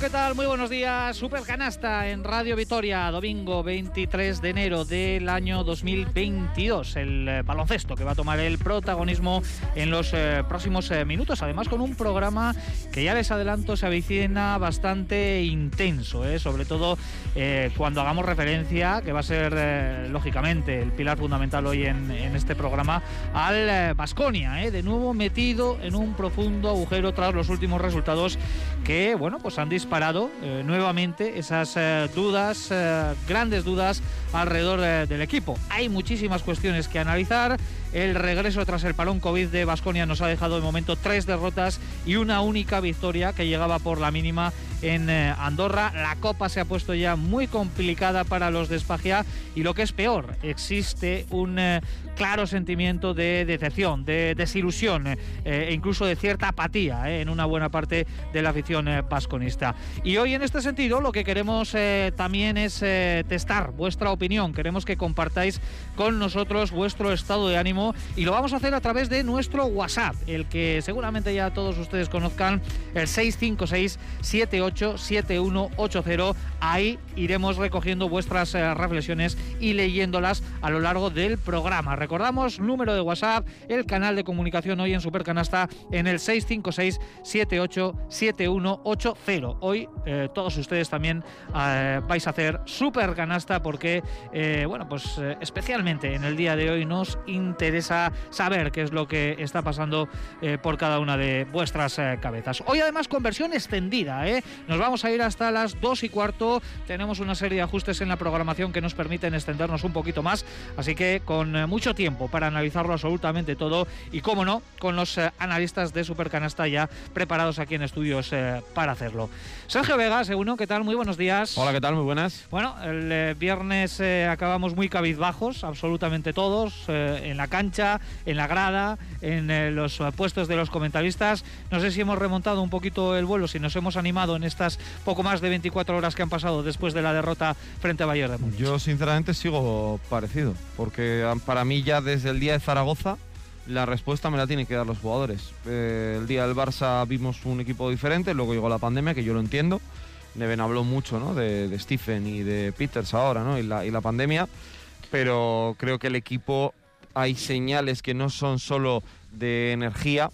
¿qué tal? Muy buenos días. Super canasta en Radio Vitoria, domingo 23 de enero del año 2022. El eh, baloncesto que va a tomar el protagonismo en los eh, próximos eh, minutos. Además, con un programa que ya les adelanto se avicina bastante intenso, sobre todo cuando hagamos referencia, que va a ser lógicamente el pilar fundamental hoy en, en este programa, al Basconia, de nuevo metido en un profundo agujero tras los últimos resultados que, bueno, pues han disparado eh, nuevamente esas eh, dudas, eh, grandes dudas alrededor del equipo. Hay muchísimas cuestiones que analizar. El regreso tras el parón COVID de Basconia nos ha dejado de momento tres derrotas y una única victoria que llegaba por la mínima en Andorra. La copa se ha puesto ya muy complicada para los de Espagia y lo que es peor, existe un claro sentimiento de decepción, de desilusión e incluso de cierta apatía en una buena parte de la afición vasconista. Y hoy en este sentido lo que queremos también es testar vuestra opinión. Queremos que compartáis con nosotros vuestro estado de ánimo y lo vamos a hacer a través de nuestro WhatsApp, el que seguramente ya todos ustedes conozcan, el 656 787180. Ahí iremos recogiendo vuestras reflexiones y leyéndolas a lo largo del programa. Recordamos, número de WhatsApp, el canal de comunicación hoy en Supercanasta en el 656 787180. Hoy eh, todos ustedes también eh, vais a hacer Supercanasta porque, eh, bueno, pues especialmente en el día de hoy nos interesa saber qué es lo que está pasando por cada una de vuestras cabezas. Hoy además con versión extendida, nos vamos a ir hasta las 2 y cuarto. Tenemos una serie de ajustes en la programación que nos permiten extendernos un poquito más, así que con mucho tiempo para analizarlo absolutamente todo y, cómo no, con los analistas de Supercanasta ya preparados aquí en estudios para hacerlo. Sergio Vega, según ¿qué tal? Muy buenos días. Hola, ¿qué tal? Muy buenas. Bueno, el viernes acabamos muy cabizbajos, absolutamente todos, eh, en la cancha, en la grada, en eh, los puestos de los comentaristas. No sé si hemos remontado un poquito el vuelo, si nos hemos animado en estas poco más de 24 horas que han pasado después de la derrota frente a Bayern de Múnich. Yo sinceramente sigo parecido, porque ah, para mí ya desde el día de Zaragoza la respuesta me la tienen que dar los jugadores. Eh, el día del Barça vimos un equipo diferente, luego llegó la pandemia, que yo lo entiendo. Neven habló mucho ¿no? de, Stephen y de Peters ahora, ¿no? y, la, y la pandemia pero creo que el equipo hay señales que no son solo de energía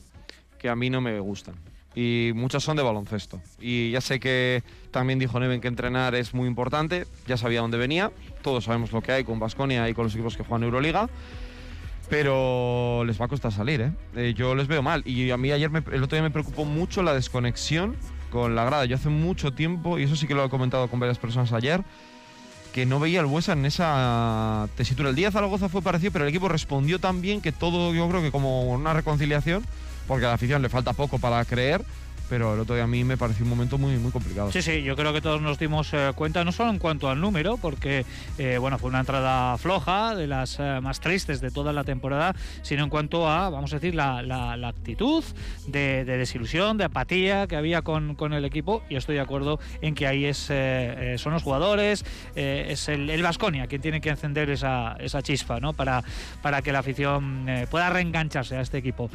que a mí no me gustan. Y muchas son de baloncesto. Y ya sé que también dijo Neven que entrenar es muy importante, ya sabía dónde venía, todos sabemos lo que hay con Basconia y con los equipos que juegan Euroliga pero les va a costar salir, ¿eh? ¿eh? Yo les veo mal. Y a mí ayer, el otro día me preocupó mucho la desconexión con la grada. Yo hace mucho tiempo, y eso sí que lo he comentado con varias personas ayer, que no veía el Buesa en esa tesitura. El día Zaragoza fue parecido, pero el equipo respondió tan bien que todo, yo creo que como una reconciliación, porque a la afición le falta poco para creer, pero el otro día a mí me pareció un momento muy, muy complicado. Sí, sí, yo creo que todos nos dimos eh, cuenta, no solo en cuanto al número, porque eh, bueno, fue una entrada floja, de las eh, más tristes de toda la temporada, sino en cuanto a, vamos a decir, la, la, actitud de, desilusión, de apatía que había con, con, el equipo, y estoy de acuerdo en que ahí es, son los jugadores, es el Vasconia quien tiene que encender esa, esa chispa, ¿no? Para, para que la afición pueda reengancharse a este equipo.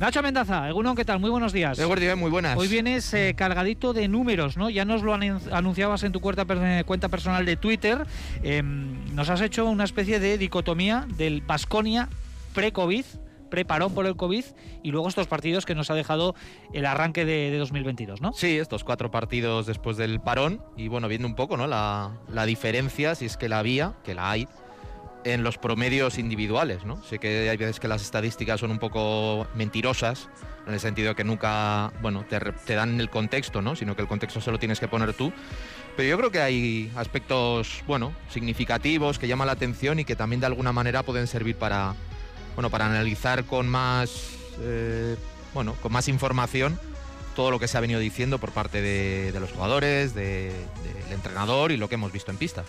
Nacho Mendaza, Egunon, ¿qué tal? Muy buenos días. muy buenas. Hoy vienes eh, cargadito de números, ¿no? Ya nos lo anunciabas en tu cuenta, cuenta personal de Twitter. Em, nos has hecho una especie de dicotomía del Basconia pre-COVID, preparón por el COVID y luego estos partidos que nos ha dejado el arranque de, 2022, ¿no? Sí, estos cuatro partidos después del parón y bueno, viendo un poco, ¿no? La, la diferencia, si es que la había, que la hay, en los promedios individuales, ¿no? Sé que hay veces que las estadísticas son un poco mentirosas, en el sentido de que nunca, bueno, te, dan el contexto, ¿no? Sino que el contexto se lo tienes que poner tú. Pero yo creo que hay aspectos, bueno, significativos que llaman la atención y que también de alguna manera pueden servir para, bueno, para analizar con más, eh, bueno, con más información todo lo que se ha venido diciendo por parte de, los jugadores, del entrenador y lo que hemos visto en pista.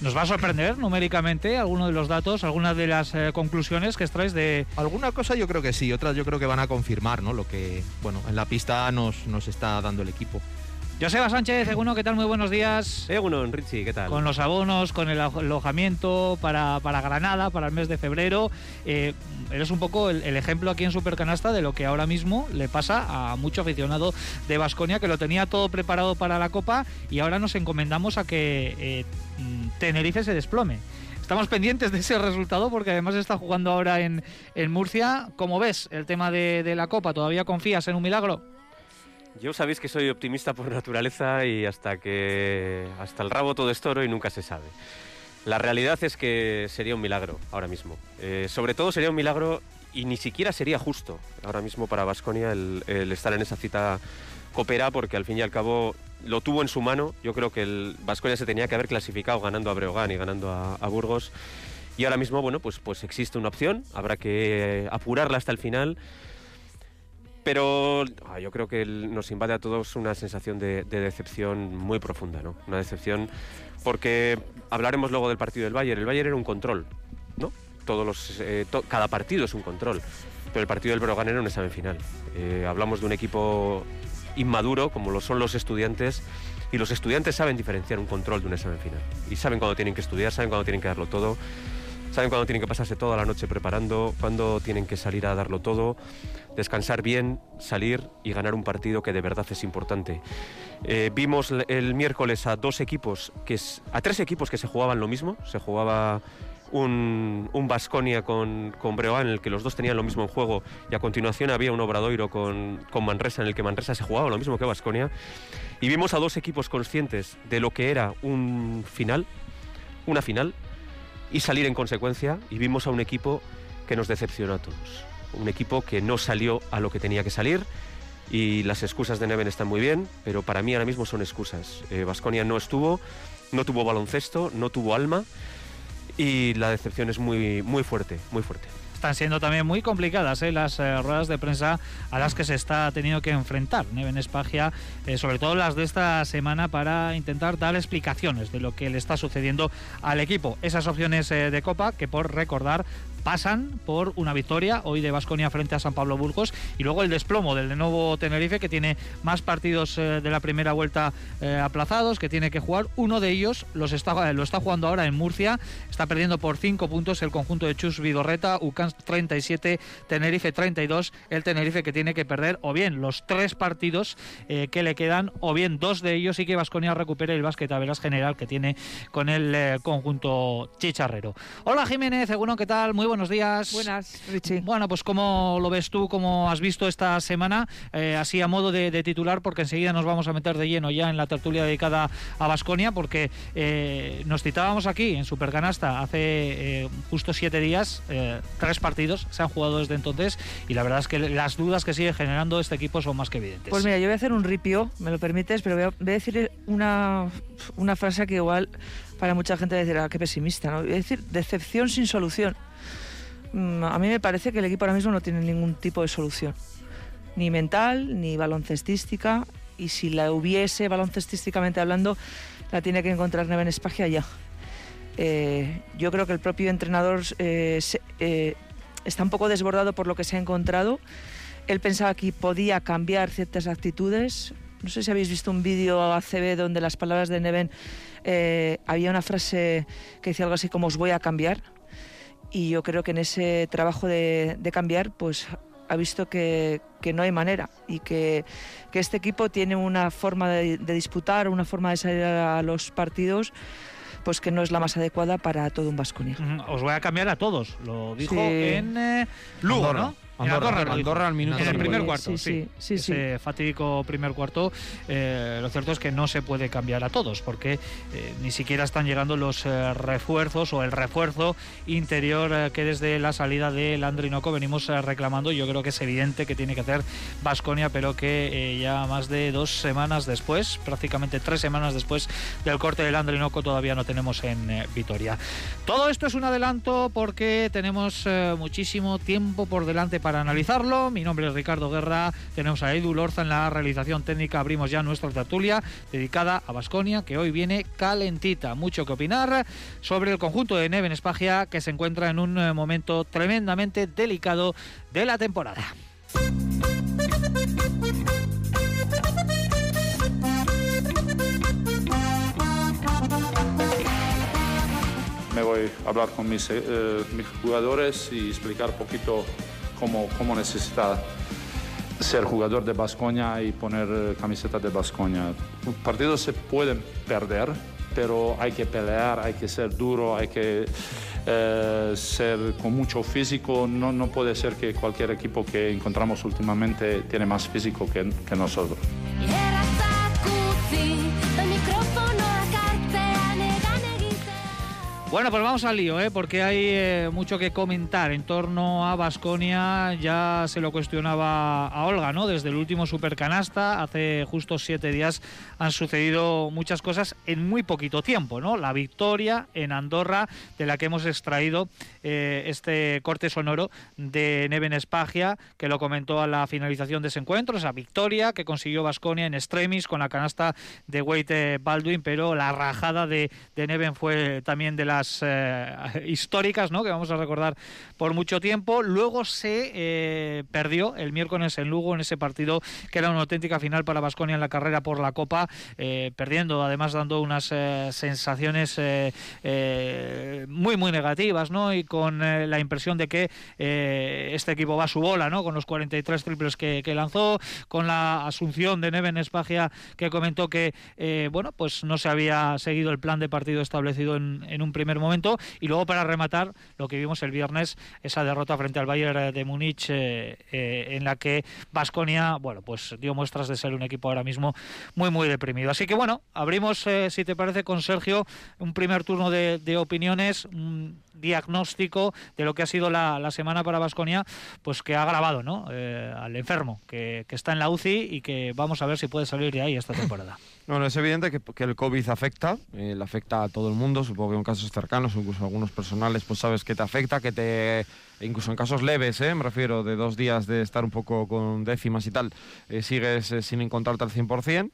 ¿Nos va a sorprender numéricamente alguno de los datos, algunas de las eh, conclusiones que extraes de...? Alguna cosa yo creo que sí, otras yo creo que van a confirmar ¿no? lo que bueno, en la pista nos, nos está dando el equipo. Joseba Sánchez, Eguno, ¿qué tal? Muy buenos días. Eguno, Richie, ¿qué tal? Con los abonos, con el alojamiento para, para Granada, para el mes de febrero. Eh, eres un poco el, ejemplo aquí en Supercanasta de lo que ahora mismo le pasa a mucho aficionado de Basconia que lo tenía todo preparado para la Copa y ahora nos encomendamos a que eh, Tenerife se desplome. Estamos pendientes de ese resultado porque además está jugando ahora en, Murcia. ¿Cómo ves el tema de, de la Copa? ¿Todavía confías en un milagro? Yo sabéis que soy optimista por naturaleza y hasta que hasta el rabo todo es toro y nunca se sabe. La realidad es que sería un milagro ahora mismo. Eh, sobre todo sería un milagro y ni siquiera sería justo ahora mismo para Vasconia el, estar en esa cita copera porque al fin y al cabo lo tuvo en su mano. Yo creo que el Vasconia se tenía que haber clasificado ganando a Breogán y ganando a, a Burgos. Y ahora mismo, bueno, pues, pues existe una opción, habrá que apurarla hasta el final pero ah, yo creo que nos invade a todos una sensación de, decepción muy profunda, ¿no? Una decepción porque hablaremos luego del partido del Bayern. El Bayern era un control, ¿no? Todos los, eh, cada partido es un control, pero el partido del Brogan era un examen final. Eh, hablamos de un equipo inmaduro, como lo son los estudiantes, y los estudiantes saben diferenciar un control de un examen final. Y saben cuándo tienen que estudiar, saben cuándo tienen que darlo todo. Saben cuándo tienen que pasarse toda la noche preparando, cuándo tienen que salir a darlo todo, descansar bien, salir y ganar un partido que de verdad es importante. Eh, vimos el miércoles a dos equipos, que a tres equipos que se jugaban lo mismo. Se jugaba un, un Basconia con, con Breogán, en el que los dos tenían lo mismo en juego, y a continuación había un Obradoiro con, con Manresa, en el que Manresa se jugaba lo mismo que Basconia. Y vimos a dos equipos conscientes de lo que era un final, una final, y salir en consecuencia y vimos a un equipo que nos decepcionó a todos. Un equipo que no salió a lo que tenía que salir y las excusas de Neven están muy bien, pero para mí ahora mismo son excusas. Vasconia eh, no estuvo, no tuvo baloncesto, no tuvo alma y la decepción es muy, muy fuerte, muy fuerte están siendo también muy complicadas ¿eh? las eh, ruedas de prensa a las que se está teniendo que enfrentar Neven Espagia, eh, sobre todo las de esta semana, para intentar dar explicaciones de lo que le está sucediendo al equipo. Esas opciones de Copa, que por recordar pasan por una victoria hoy de Vasconia frente a San Pablo Burgos y luego el desplomo del de nuevo Tenerife que tiene más partidos eh, de la primera vuelta eh, aplazados que tiene que jugar uno de ellos los está, lo está jugando ahora en Murcia está perdiendo por cinco puntos el conjunto de Chus Vidorreta Ucans 37 Tenerife 32 el Tenerife que tiene que perder o bien los tres partidos eh, que le quedan o bien dos de ellos y que Vasconia recupere el básquet a veras general que tiene con el conjunto chicharrero hola Jiménez seguro ¿qué tal? muy buenos días. Buenas, Richie. Bueno, pues ¿cómo lo ves tú? ¿Cómo has visto esta semana? Eh, así a modo de, titular, porque enseguida nos vamos a meter de lleno ya en la tertulia dedicada a Basconia, porque eh, nos citábamos aquí en Supercanasta hace eh, justo siete días, tres partidos se han jugado desde entonces, y la verdad es que las dudas que sigue generando este equipo son más que evidentes. Pues mira, yo voy a hacer un ripio, me lo permites, pero voy a, decir una, una frase que igual para mucha gente decirá, ah, qué pesimista, ¿no? Voy a decir, decepción sin solución. Mm, a mí me parece que el equipo ahora mismo no tiene ningún tipo de solución, ni mental, ni baloncestística, y si la hubiese baloncestísticamente hablando, la tiene que encontrar Neven Espagia ya. Eh, yo creo que el propio entrenador eh, eh, está un poco desbordado por lo que se ha encontrado. Él pensaba que podía cambiar ciertas actitudes. No sé si habéis visto un vídeo ACB donde las palabras de Neven había una frase que decía algo así como os voy a cambiar y yo creo que en ese trabajo de, cambiar, pues ha visto que, no hay manera y que, este equipo tiene una forma de, disputar, una forma de salir a los partidos pues que no es la más adecuada para todo un Vasconia. Os voy a cambiar a todos, lo dijo en eh, Lugo, ¿no? Andorra, al minuto. En el primer cuarto, sí. sí, Ese fatídico primer cuarto. Eh, lo cierto es que no se puede cambiar a todos, porque eh, ni siquiera están llegando los eh, refuerzos o el refuerzo interior que desde la salida del Andrinoco venimos reclamando. Yo creo que es evidente que tiene que hacer Vasconia, pero que ya más de dos semanas después, prácticamente tres semanas después del corte del Andrinoco, todavía no tenemos en Vitoria. Todo esto es un adelanto porque tenemos muchísimo tiempo por delante para para analizarlo. Mi nombre es Ricardo Guerra, tenemos a Edu Lorza en la realización técnica. Abrimos ya nuestra tertulia dedicada a Basconia, que hoy viene calentita. Mucho que opinar sobre el conjunto de Neven Espagia, que se encuentra en un eh, momento tremendamente delicado de la temporada. Me voy a hablar con mis eh, eh, jugadores y explicar un poquito cómo, cómo necesita ser jugador de Bascoña y poner camiseta de Bascoña. Partidos se pueden perder, pero hay que pelear, hay que ser duro, hay que eh, ser con mucho físico. No, no puede ser que cualquier equipo que encontramos últimamente tiene más físico que, que nosotros. Bueno, pues vamos al lío, ¿eh? porque hay eh, mucho que comentar en torno a Basconia. Ya se lo cuestionaba a Olga, ¿no? Desde el último supercanasta, hace justo siete días, han sucedido muchas cosas en muy poquito tiempo, ¿no? La victoria en Andorra, de la que hemos extraído eh, este corte sonoro de Neven Espagia, que lo comentó a la finalización de ese encuentro, esa victoria que consiguió Basconia en extremis con la canasta de Wade Baldwin, pero la rajada de, de Neven fue también de la eh, históricas, ¿no? Que vamos a recordar por mucho tiempo. Luego se eh, perdió el miércoles en Lugo en ese partido que era una auténtica final para Vasconia en la carrera por la Copa, eh, perdiendo, además dando unas sensaciones muy muy negativas, ¿no? Y con la impresión de que este equipo va a su bola, ¿no? Con los 43 triples que, lanzó, con la asunción de Neven Espagia que comentó que bueno, pues no se había seguido el plan de partido establecido en, en un primer momento. Y luego para rematar lo que vimos el viernes, esa derrota frente al Bayern de Múnich, eh, eh, en la que Vasconia, bueno, pues dio muestras de ser un equipo ahora mismo muy, muy deprimido. Así que bueno, abrimos, eh, si te parece, con Sergio, un primer turno de, de opiniones. Diagnóstico de lo que ha sido la, semana para Vasconia, pues que ha grabado ¿no? Eh, al enfermo, que, está en la UCI y que vamos a ver si puede salir de ahí esta temporada. Bueno, es evidente que, el COVID afecta, eh, le afecta a todo el mundo, supongo que en casos cercanos, incluso algunos personales, pues sabes que te afecta, que te, incluso en casos leves, ¿eh? me refiero, de dos días de estar un poco con décimas y tal, sigues sin encontrarte al 100%.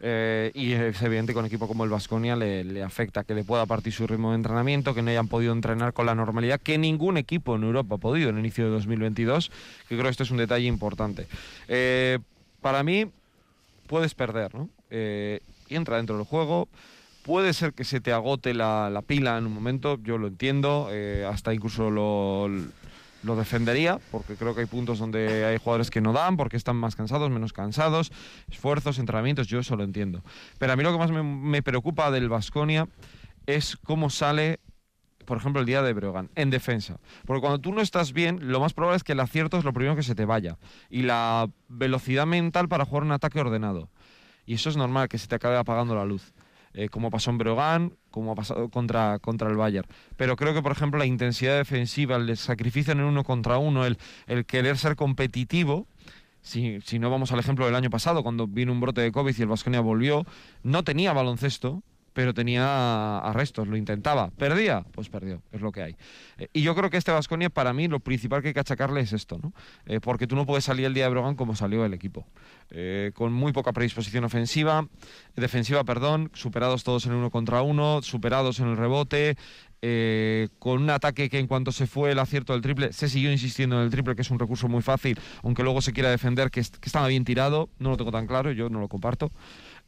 Eh, y es evidente que un equipo como el Vasconia le, afecta que le pueda partir su ritmo de entrenamiento, que no hayan podido entrenar con la normalidad que ningún equipo en Europa ha podido en el inicio de 2022, que creo que esto es un detalle importante. Eh, para mí, puedes perder, ¿no? Eh, entra dentro del juego. Puede ser que se te agote la, pila en un momento, yo lo entiendo, hasta incluso lo, lo defendería, porque creo que hay puntos donde hay jugadores que no dan, porque están más cansados, menos cansados, esfuerzos, entrenamientos, yo eso lo entiendo. Pero a mí lo que más me, preocupa del Vasconia es cómo sale por ejemplo, el día de Breogán, en defensa. Porque cuando tú no estás bien, lo más probable es que el acierto es lo primero que se te vaya. Y la velocidad mental para jugar un ataque ordenado. Y eso es normal, que se te acabe apagando la luz. Eh, como pasó en Brogan, como ha pasado contra, contra el Bayern. Pero creo que, por ejemplo, la intensidad defensiva, el sacrificio en el uno contra uno, el, el querer ser competitivo, si, si, no vamos al ejemplo del año pasado, cuando vino un brote de COVID y el Vasconia volvió, no tenía baloncesto, pero tenía arrestos, lo intentaba. ¿Perdía? Pues perdió, es lo que hay. Eh, y yo creo que este Vasconia, para mí, lo principal que hay que achacarle es esto, ¿no? Eh, porque tú no puedes salir el día de Brogan como salió el equipo. Eh, con muy poca predisposición ofensiva, defensiva, perdón, superados todos en uno contra uno, superados en el rebote, con un ataque que en cuanto se fue el acierto del triple, se siguió insistiendo en el triple, que es un recurso muy fácil, aunque luego se quiera defender que, que estaba bien tirado, no lo tengo tan claro, yo no lo comparto.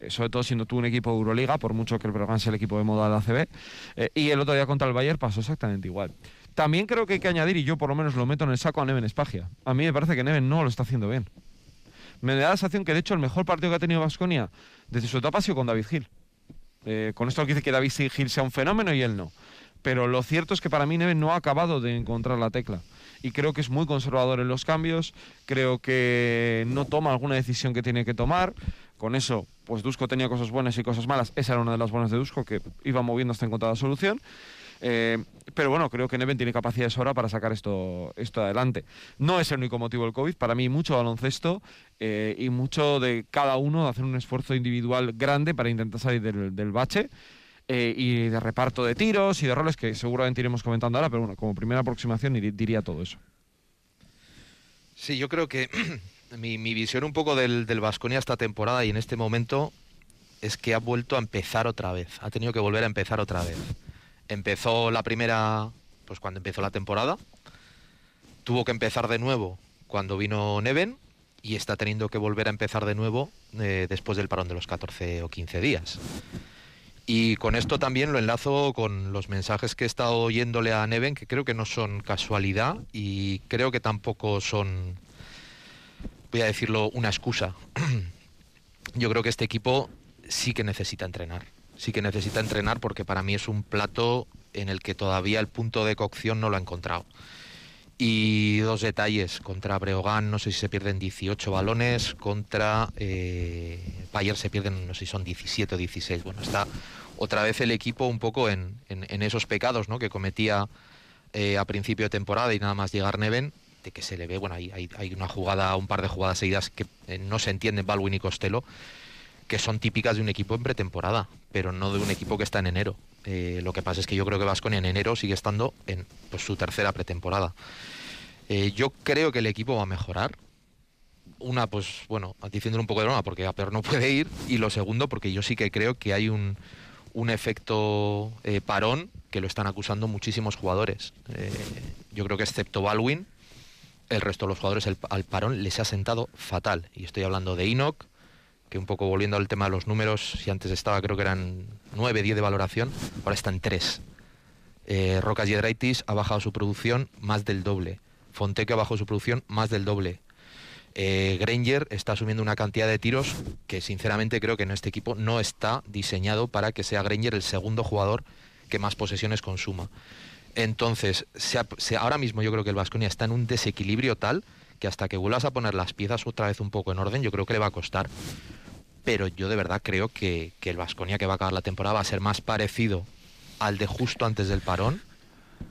Sobre todo siendo tú un equipo de Euroliga, por mucho que el Breogán sea el equipo de moda de la ACB. Eh, y el otro día contra el Bayern pasó exactamente igual. También creo que hay que añadir, y yo por lo menos lo meto en el saco a Neven Espagia. A mí me parece que Neven no lo está haciendo bien. Me da la sensación que de hecho el mejor partido que ha tenido Vasconia desde su etapa ha sido con David Gil. Eh, con esto dice que David Gil sea un fenómeno y él no. Pero lo cierto es que para mí Neven no ha acabado de encontrar la tecla. Y creo que es muy conservador en los cambios, creo que no toma alguna decisión que tiene que tomar. Con eso, pues Dusko tenía cosas buenas y cosas malas. Esa era una de las buenas de Dusko, que iba moviendo hasta encontrar la solución. Eh, pero bueno, creo que Neven tiene capacidad de sobra para sacar esto, esto adelante. No es el único motivo del COVID, para mí mucho baloncesto eh, y mucho de cada uno de hacer un esfuerzo individual grande para intentar salir del, bache. Eh, y de reparto de tiros y de roles que seguramente iremos comentando ahora, pero bueno, como primera aproximación diría todo eso. Sí, yo creo que mi, visión un poco del Vasconia esta temporada y en este momento es que ha vuelto a empezar otra vez. Ha tenido que volver a empezar otra vez. Empezó la primera, pues cuando empezó la temporada. Tuvo que empezar de nuevo cuando vino Neven y está teniendo que volver a empezar de nuevo eh, después del parón de los 14 o 15 días. Y con esto también lo enlazo con los mensajes que he estado oyéndole a Neven, que creo que no son casualidad y creo que tampoco son, voy a decirlo, una excusa. Yo creo que este equipo sí que necesita entrenar. Sí que necesita entrenar porque para mí es un plato en el que todavía el punto de cocción no lo ha encontrado. Y dos detalles, contra Breogán no sé si se pierden 18 balones, contra eh, se pierden no sé si son 17 o 16. Bueno, está otra vez el equipo un poco en, en, esos pecados ¿no? que cometía eh, a principio de temporada y nada más llegar Neven, de que se le ve, bueno, hay, una jugada, un par de jugadas seguidas que eh, no se entienden Balwin y Costello, que son típicas de un equipo en pretemporada, pero no de un equipo que está en enero. Eh, lo que pasa es que yo creo que Vasconia en enero sigue estando en pues, su tercera pretemporada. Eh, yo creo que el equipo va a mejorar. Una, pues bueno, diciéndole un poco de broma, porque a peor no puede ir. Y lo segundo, porque yo sí que creo que hay un, un efecto parón que lo están acusando muchísimos jugadores. yo creo que excepto Baldwin, el resto de los jugadores al parón les ha sentado fatal. Y estoy hablando de Enoch, que un poco volviendo al tema de los números, si antes estaba creo que eran 9, 10 de valoración, ahora está en 3. Eh, Rocas Yedraitis ha bajado su producción más del doble. Fonteque ha bajado su producción más del doble. Eh, Granger está asumiendo una cantidad de tiros que sinceramente creo que en este equipo no está diseñado para que sea Granger el segundo jugador que más posesiones consuma. Entonces, ahora mismo yo creo que el Vasconia está en un desequilibrio tal que hasta que vuelvas a poner las piezas otra vez un poco en orden, yo creo que le va a costar. Pero yo de verdad creo que, que el Vasconia que va a acabar la temporada va a ser más parecido al de justo antes del parón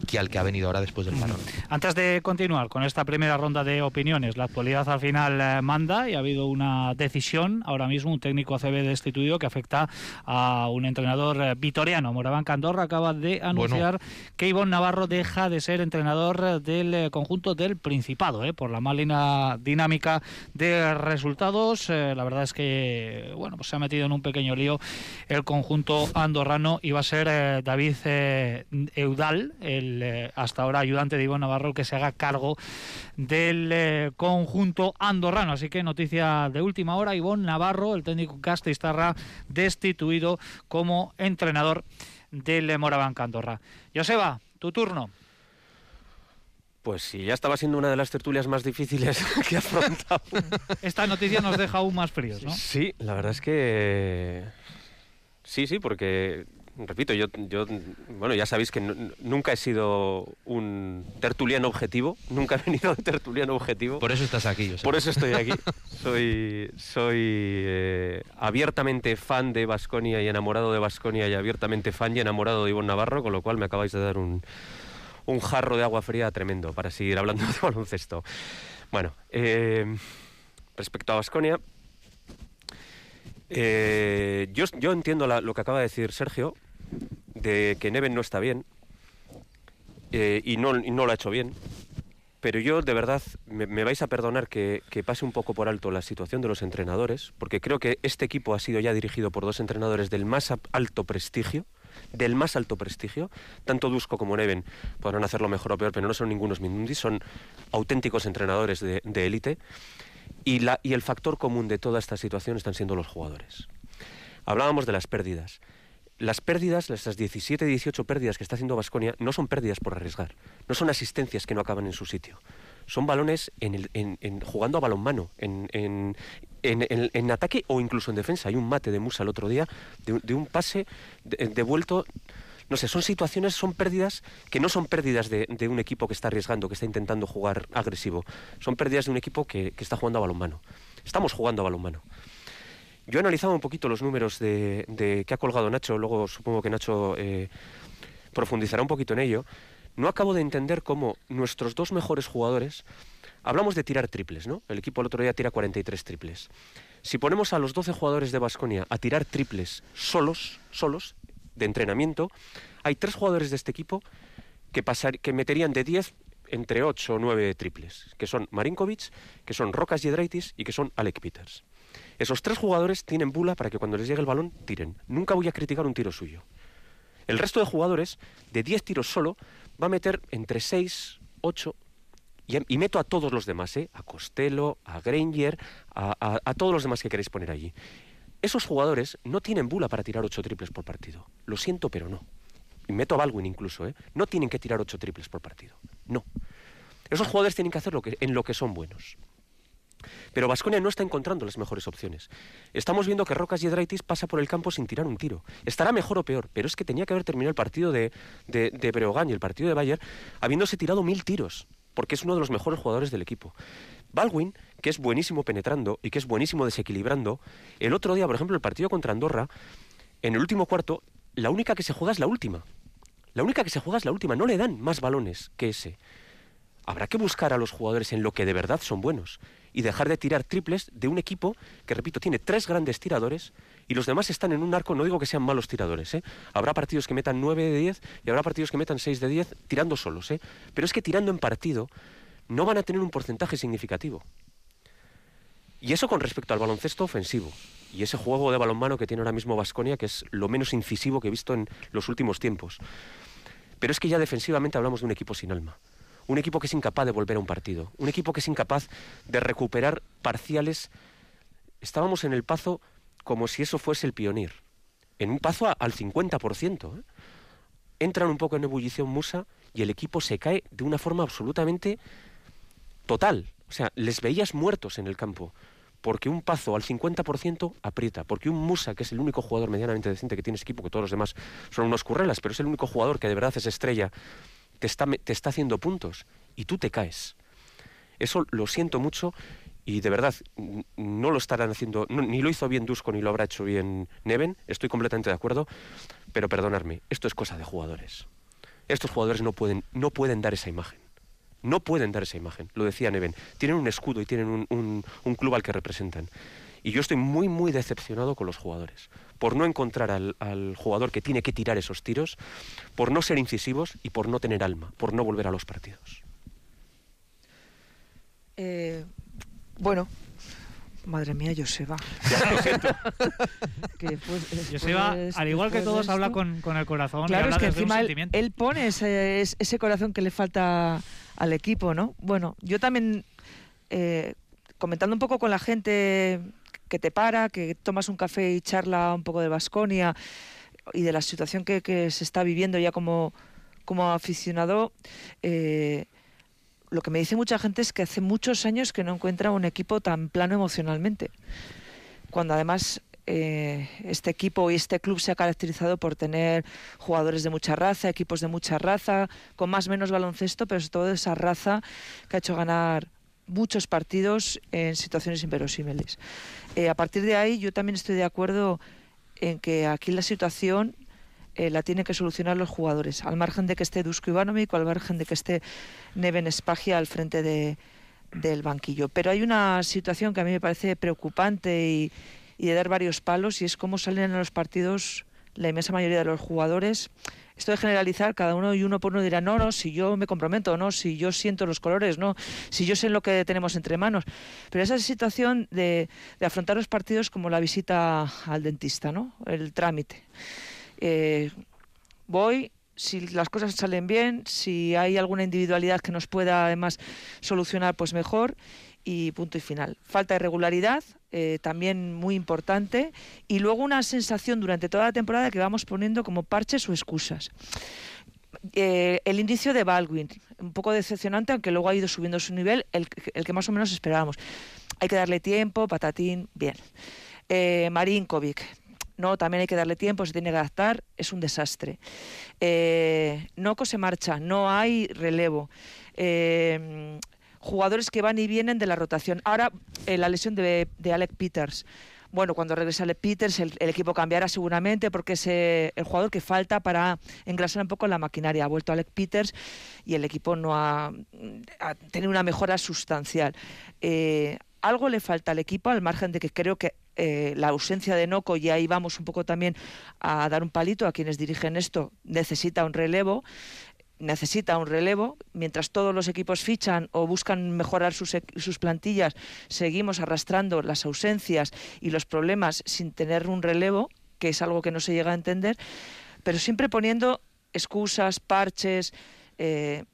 que al que ha venido ahora después del parón. Antes de continuar con esta primera ronda de opiniones, la actualidad al final eh, manda y ha habido una decisión ahora mismo, un técnico ACB destituido que afecta a un entrenador eh, vitoriano. Moraván Candorra acaba de anunciar que Ivonne Navarro deja de ser entrenador eh, del conjunto del Principado, por la mala dinámica de resultados. la verdad es que bueno, pues se ha metido en un pequeño lío el conjunto andorrano y va a ser David Eudal, el eh, hasta ahora ayudante de Iván Navarro, que se haga cargo del eh, conjunto andorrano. Así que noticia de última hora, Ivón Navarro, el técnico Castellistarra, destituido como entrenador del Morabanca Andorra. Joseba, tu turno. Pues sí, ya estaba siendo una de las tertulias más difíciles que he afrontado. Esta noticia nos deja aún más fríos, ¿no? Sí, la verdad es que... Sí, sí, porque repito, yo, yo, bueno, ya sabéis que nunca he sido un tertuliano objetivo, nunca he venido de tertuliano objetivo. Por eso estás aquí. Por eso estoy aquí. soy soy eh, abiertamente fan de Basconia y enamorado de Basconia y abiertamente fan y enamorado de Ivonne Navarro, con lo cual me acabáis de dar un, un jarro de agua fría tremendo para seguir hablando de baloncesto. Bueno, eh, respecto a Basconia, eh, yo, yo, entiendo lo que acaba de decir Sergio, de que Neven no está bien eh, y, no, no lo ha hecho bien. Pero yo, de verdad, me, vais a perdonar que, pase un poco por alto la situación de los entrenadores, porque creo que este equipo ha sido ya dirigido por dos entrenadores del más alto prestigio, del más alto prestigio. Tanto Dusko como Neven podrán hacerlo mejor o peor, pero no son ningunos Mindundis, son auténticos entrenadores de élite. y, y el factor común de toda esta situación están siendo los jugadores. Hablábamos de las pérdidas las pérdidas, esas 17, 18 pérdidas que está haciendo Vasconia, no son pérdidas por arriesgar, no son asistencias que no acaban en su sitio. Son balones en jugando a balonmano, en, en, en, ataque o incluso en defensa. Hay un mate de Musa el otro día, de, un pase devuelto. no sé, son situaciones, son pérdidas que no son pérdidas de, un equipo que está arriesgando, que está intentando jugar agresivo. Son pérdidas de un equipo que, que está jugando a balonmano. Estamos jugando a balonmano. Yo he analizado un poquito los números de, que ha colgado Nacho, luego supongo que Nacho eh, profundizará un poquito en ello. No acabo de entender cómo nuestros dos mejores jugadores, hablamos de tirar triples, ¿no? El equipo el otro día tira 43 triples. Si ponemos a los 12 jugadores de Basconia a tirar triples solos, solos, de entrenamiento, hay tres jugadores de este equipo que, que meterían de 10 entre 8 o 9 triples, que son Marinkovic, que son Rocas Yedraitis y que son Alec Peters. Esos tres jugadores tienen bula para que cuando les llegue el balón tiren. Nunca voy a criticar un tiro suyo. El resto de jugadores, de 10 tiros solo, va a meter entre 6, 8 y, meto a todos los demás, ¿eh? a Costello, a Granger, a, todos los demás que queréis poner allí. esos jugadores no tienen bula para tirar ocho triples por partido. Lo siento, pero no. Y meto a Baldwin incluso, ¿eh? No tienen que tirar ocho triples por partido. No. Esos jugadores tienen que hacer lo que, en lo que son buenos. Pero Vasconia no está encontrando las mejores opciones. Estamos viendo que Rocas Yedraitis pasa por el campo sin tirar un tiro. Estará mejor o peor, pero es que tenía que haber terminado el partido de, de, de Breogán y el partido de Bayern habiéndose tirado mil tiros, porque es uno de los mejores jugadores del equipo. Baldwin, que es buenísimo penetrando y que es buenísimo desequilibrando, el otro día, por ejemplo, el partido contra Andorra, en el último cuarto, la única que se juega es la última. La única que se juega es la última. No le dan más balones que ese. Habrá que buscar a los jugadores en lo que de verdad son buenos y dejar de tirar triples de un equipo que, repito, tiene tres grandes tiradores y los demás están en un arco, no digo que sean malos tiradores, ¿eh? habrá partidos que metan 9 de 10 y habrá partidos que metan 6 de 10 tirando solos, ¿eh? pero es que tirando en partido no van a tener un porcentaje significativo. Y eso con respecto al baloncesto ofensivo y ese juego de balonmano que tiene ahora mismo Vasconia, que es lo menos incisivo que he visto en los últimos tiempos. Pero es que ya defensivamente hablamos de un equipo sin alma un equipo que es incapaz de volver a un partido, un equipo que es incapaz de recuperar parciales. Estábamos en el Pazo como si eso fuese el pionir, en un Pazo al 50%. ¿eh? Entran un poco en ebullición Musa y el equipo se cae de una forma absolutamente total. O sea, les veías muertos en el campo. Porque un Pazo al 50% aprieta. Porque un Musa, que es el único jugador medianamente decente que tiene ese equipo, que todos los demás son unos currelas, pero es el único jugador que de verdad es estrella te está, te está haciendo puntos y tú te caes. Eso lo siento mucho y de verdad no lo estarán haciendo, ni lo hizo bien Dusko ni lo habrá hecho bien Neven, estoy completamente de acuerdo, pero perdonadme, esto es cosa de jugadores. Estos jugadores no pueden, no pueden dar esa imagen. No pueden dar esa imagen, lo decía Neven. Tienen un escudo y tienen un, un, un club al que representan. Y yo estoy muy, muy decepcionado con los jugadores por no encontrar al, jugador que tiene que tirar esos tiros, por no ser incisivos y por no tener alma, por no volver a los partidos. Eh, bueno, Madre mía, Joseba. Joseba, al igual que todos, habla con, el corazón. Claro, es que encima él, pone ese, ese, corazón que le falta al equipo, ¿no? Bueno, yo también, eh, comentando un poco con la gente que te para, que tomas un café y charla un poco de Basconia y de la situación que, se está viviendo ya como, como aficionado. Eh, lo que me dice mucha gente es que hace muchos años que no encuentra un equipo tan plano emocionalmente. Cuando además eh, este equipo y este club se ha caracterizado por tener jugadores de mucha raza, equipos de mucha raza, con más o menos baloncesto, pero sobre todo esa raza que ha hecho ganar muchos partidos en situaciones inverosímiles. Eh, a partir de ahí, yo también estoy de acuerdo en que aquí la situación eh, la tienen que solucionar los jugadores, al margen de que esté Dusko Ivanovic al margen de que esté Neven Spagia al frente de, del banquillo. Pero hay una situación que a mí me parece preocupante y, y de dar varios palos y es cómo salen en los partidos la inmensa mayoría de los jugadores esto de generalizar, cada uno y uno por uno dirá, no, no, si yo me comprometo, no, si yo siento los colores, no, si yo sé lo que tenemos entre manos. Pero esa situación de, afrontar los partidos como la visita al dentista, ¿no? El trámite. Eh, voy, si las cosas salen bien, si hay alguna individualidad que nos pueda además solucionar, pues mejor y punto y final. Falta de regularidad, eh, también muy importante, y luego una sensación durante toda la temporada que vamos poniendo como parches o excusas. Eh, el inicio de Baldwin, un poco decepcionante, aunque luego ha ido subiendo su nivel, el, que más o menos esperábamos. Hay que darle tiempo, patatín, bien. Eh, Marinkovic, no, también hay que darle tiempo, se tiene que adaptar, es un desastre. Eh, Noco se marcha, no hay relevo. Jugadores que van y vienen de la rotación. Ahora, eh, la lesión de, Alec Peters. Bueno, cuando regrese Alec Peters, el, equipo cambiará seguramente porque es eh, el jugador que falta para engrasar un poco la maquinaria. Ha vuelto Alec Peters y el equipo no ha, tenido una mejora sustancial. Eh, algo le falta al equipo, al margen de que creo que la ausencia de Noco, y ahí vamos un poco también a dar un palito a quienes dirigen esto, necesita un relevo necesita un relevo, mientras todos los equipos fichan o buscan mejorar sus, sus, plantillas, seguimos arrastrando las ausencias y los problemas sin tener un relevo, que es algo que no se llega a entender, pero siempre poniendo excusas, parches. Eh,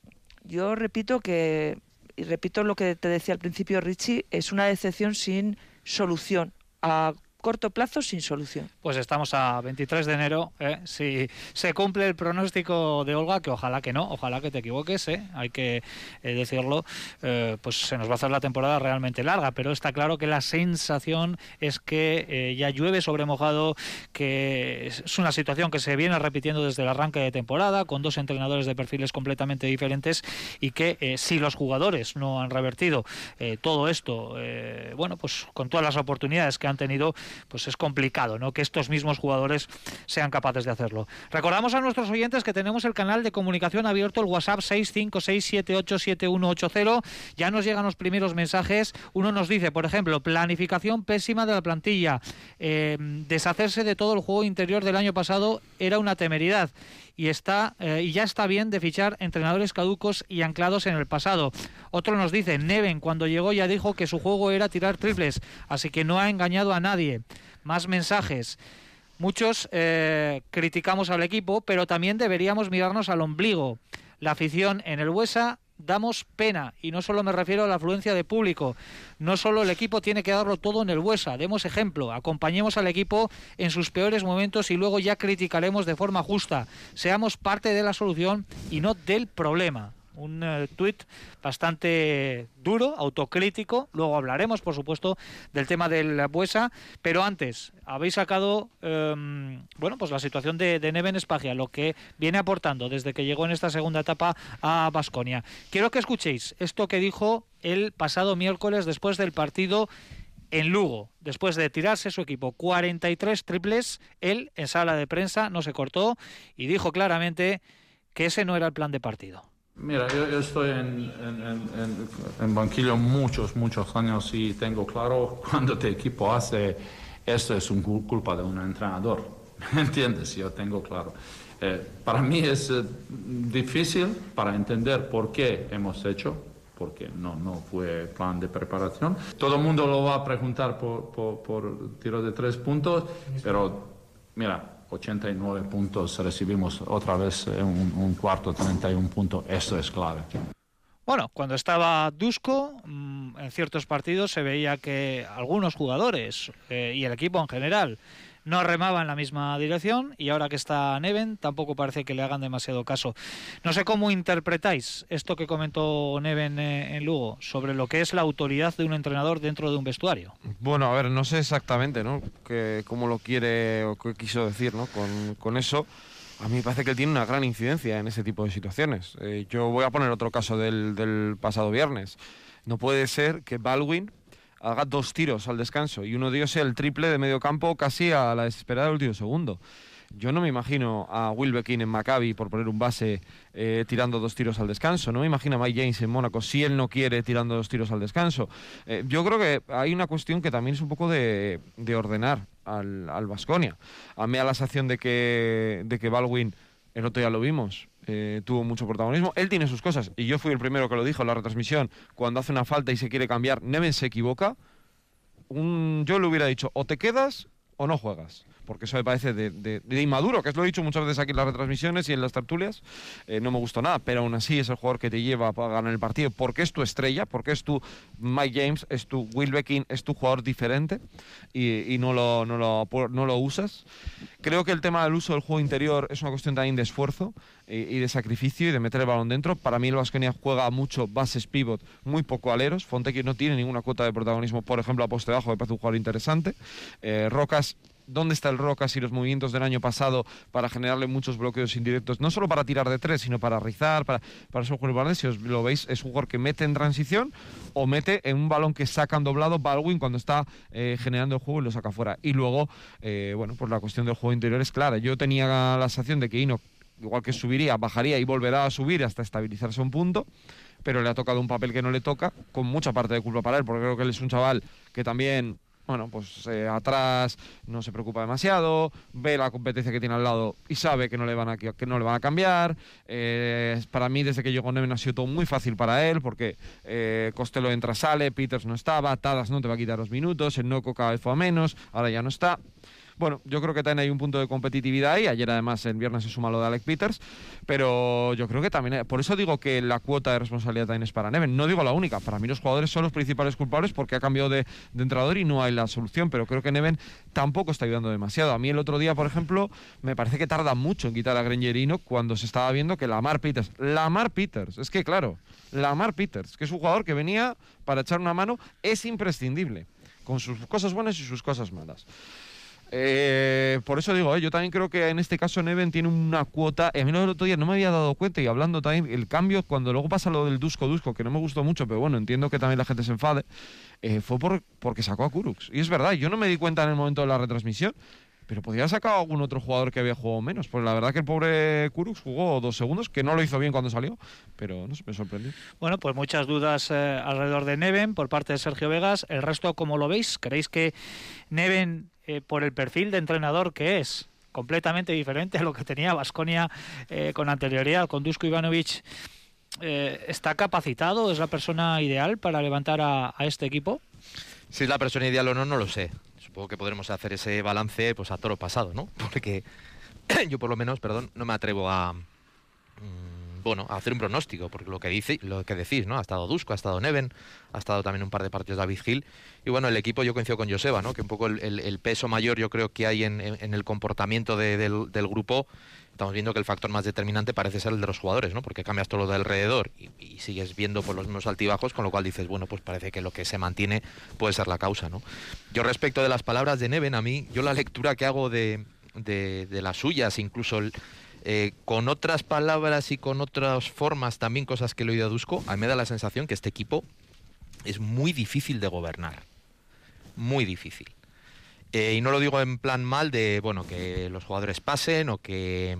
yo repito que, y repito lo que te decía al principio Richie, es una decepción sin solución a corto plazo sin solución. Pues estamos a 23 de enero. ¿eh? Si se cumple el pronóstico de Olga, que ojalá que no, ojalá que te equivoques, ¿eh? hay que eh, decirlo, eh, pues se nos va a hacer la temporada realmente larga. Pero está claro que la sensación es que ya llueve sobre mojado, que es una situación que se viene repitiendo desde el arranque de temporada, con dos entrenadores de perfiles completamente diferentes y que si los jugadores no han revertido todo esto, bueno, pues con todas las oportunidades que han tenido, pues es complicado, ¿no? Que estos mismos jugadores sean capaces de hacerlo. Recordamos a nuestros oyentes que tenemos el canal de comunicación abierto, el WhatsApp 656787180. Ya nos llegan los primeros mensajes. Uno nos dice, por ejemplo, planificación pésima de la plantilla. Eh, deshacerse de todo el juego interior del año pasado era una temeridad y está eh, y ya está bien de fichar entrenadores caducos y anclados en el pasado. Otro nos dice, Neven cuando llegó ya dijo que su juego era tirar triples, así que no ha engañado a nadie. Más mensajes. Muchos eh, criticamos al equipo, pero también deberíamos mirarnos al ombligo. La afición en el Huesa damos pena y no solo me refiero a la afluencia de público, no solo el equipo tiene que darlo todo en el Huesa, demos ejemplo, acompañemos al equipo en sus peores momentos y luego ya criticaremos de forma justa, seamos parte de la solución y no del problema. Un eh, tuit bastante duro, autocrítico. Luego hablaremos, por supuesto, del tema del Buesa. Pero antes, habéis sacado, em, bueno, pues la situación de, de Neven Espagia, lo que viene aportando desde que llegó en esta segunda etapa a Basconia. Quiero que escuchéis esto que dijo el pasado miércoles después del partido en Lugo, después de tirarse su equipo 43 triples, él en sala de prensa no se cortó y dijo claramente que ese no era el plan de partido. Mira, yo, yo estoy en, en, en- en- banquillo muchos, muchos años y tengo claro cuando tu equipo hace esto es un cul- culpa de un entrenador. ¿Me entiendes? Yo tengo claro. Eh, para mí es eh, difícil para entender por qué hemos hecho, porque no, no fue plan de preparación. Todo el mundo lo va a preguntar por, por, por tiro de tres puntos, pero mira, 89 puntos recibimos otra vez un, cuarto, 31 puntos, esto es clave. Bueno, cuando estaba Dusko, mm, en ciertos partidos se veía que algunos jugadores eh, y el equipo en general no remaban en la misma dirección y ahora que está Neven tampoco parece que le hagan demasiado caso. No sé cómo interpretáis esto que comentó Neven eh, en Lugo sobre lo que es la autoridad de un entrenador dentro de un vestuario. Bueno, a ver, no sé exactamente, ¿no? Que, cómo lo quiere o qué quiso decir, ¿no? Con, con eso. A mí me parece que él tiene una gran incidencia en ese tipo de situaciones. Eh, yo voy a poner otro caso del, del pasado viernes. No puede ser que Baldwin haga dos tiros al descanso y uno de ellos el triple de medio campo casi a la desesperada del último segundo. Yo no me imagino a Wilbekin en Maccabi, por poner un base, eh, tirando dos tiros al descanso. No me imagino a Mike James en Mónaco si él no quiere tirando dos tiros al descanso. Eh, yo creo que hay una cuestión que también es un poco de, de ordenar al, Baskonia. A mí da la sensación de que, de que Baldwin, el otro día lo vimos, eh, tuvo mucho protagonismo. Él tiene sus cosas, y yo fui el primero que lo dijo en la retransmisión, cuando hace una falta y se quiere cambiar, Neven se equivoca. Un- yo le hubiera dicho, o te quedas o no juegas. Porque eso me parece de, de- de inmaduro, que es lo he dicho muchas veces aquí en las retransmisiones y en las tertulias. Eh, no me gustó nada, pero aún así es el jugador que te lleva para ganar el partido, porque es tu estrella, porque es tu Mike James, es tu Will Beckin, es tu jugador diferente y, y no, lo, no, lo, no lo usas. Creo que el tema del uso del juego interior es una cuestión también de esfuerzo y, y de sacrificio y de meter el balón dentro. Para mí el Vasconia juega mucho bases pivot, muy poco aleros. Fontecchio no tiene ninguna cuota de protagonismo, por ejemplo, a poste bajo, me parece un jugador interesante. Eh, Rocas ¿Dónde está el Rocas y los movimientos del año pasado para generarle muchos bloqueos indirectos? No solo para tirar de tres, sino para rizar, para, para esos jugadores. Si os lo veis, es un jugador que mete en transición o mete en un balón que sacan doblado Baldwin cuando está eh, generando el juego y lo saca fuera. Y luego, eh, bueno, pues la cuestión del juego interior es clara. Yo tenía la sensación de que Ino, igual que subiría, bajaría y volverá a subir hasta estabilizarse un punto pero le ha tocado un papel que no le toca, con mucha parte de culpa para él, porque creo que él es un chaval que también bueno, pues eh, atrás no se preocupa demasiado, ve la competencia que tiene al lado y sabe que no le van a, que no le van a cambiar. Eh, para mí, desde que llegó Neven ha sido todo muy fácil para él, porque eh, Costello entra, sale, Peters no estaba, Tadas no te va a quitar los minutos, el Noco cada vez fue a menos, ahora ya no está. Bueno, yo creo que también hay un punto de competitividad ahí. Ayer además el viernes se suma lo de Alec Peters, pero yo creo que también, por eso digo que la cuota de responsabilidad también es para Neven. No digo la única, para mí los jugadores son los principales culpables porque ha cambiado de, de entrenador y no hay la solución, pero creo que Neven tampoco está ayudando demasiado. A mí el otro día, por ejemplo, me parece que tarda mucho en quitar a Grangerino cuando se estaba viendo que Lamar Peters, Lamar Peters, es que claro, Lamar Peters, que es un jugador que venía para echar una mano, es imprescindible, con sus cosas buenas y sus cosas malas. Eh, por eso digo, eh, yo también creo que en este caso Neven tiene una cuota. A mí el otro día no me había dado cuenta y hablando también, el cambio, cuando luego pasa lo del Dusko Dusko, que no me gustó mucho, pero bueno, entiendo que también la gente se enfade, eh, fue por, porque sacó a Kurux. Y es verdad, yo no me di cuenta en el momento de la retransmisión, pero podría haber sacado a algún otro jugador que había jugado menos. Pues la verdad que el pobre Kurux jugó dos segundos, que no lo hizo bien cuando salió, pero no sé, me sorprendió. Bueno, pues muchas dudas alrededor de Neven por parte de Sergio Vegas. ¿El resto cómo lo veis? ¿Creéis que Neven, eh, por el perfil de entrenador que es, completamente diferente a lo que tenía Vasconia con anterioridad, con Dusko Ivanovic, eh, está capacitado? ¿Es la persona ideal para levantar a, a este equipo? Si es la persona ideal o no, no lo sé. Supongo que podremos hacer ese balance pues a toro pasado, ¿no? Porque yo por lo menos, perdón, no me atrevo a mm, bueno, hacer un pronóstico, porque lo que dice, lo que decís, ¿no? Ha estado Dusko, ha estado Neven, ha estado también un par de partidos David Hill. Y bueno, el equipo yo coincido con Joseba, ¿no? Que un poco el, peso mayor yo creo que hay en, el comportamiento de- del, grupo. Estamos viendo que el factor más determinante parece ser el de los jugadores, ¿no? Porque cambias todo lo de alrededor y, sigues viendo por los mismos altibajos, con lo cual dices, bueno, pues parece que lo que se mantiene puede ser la causa, ¿no? Yo respecto de las palabras de Neven, a mí, yo la lectura que hago de, de- de las suyas, incluso el- eh, con otras palabras y con otras formas, también cosas que le he oído a a mí me da la sensación que este equipo es muy difícil de gobernar. Muy difícil. Eh, y no lo digo en plan mal de, bueno, que los jugadores pasen o que,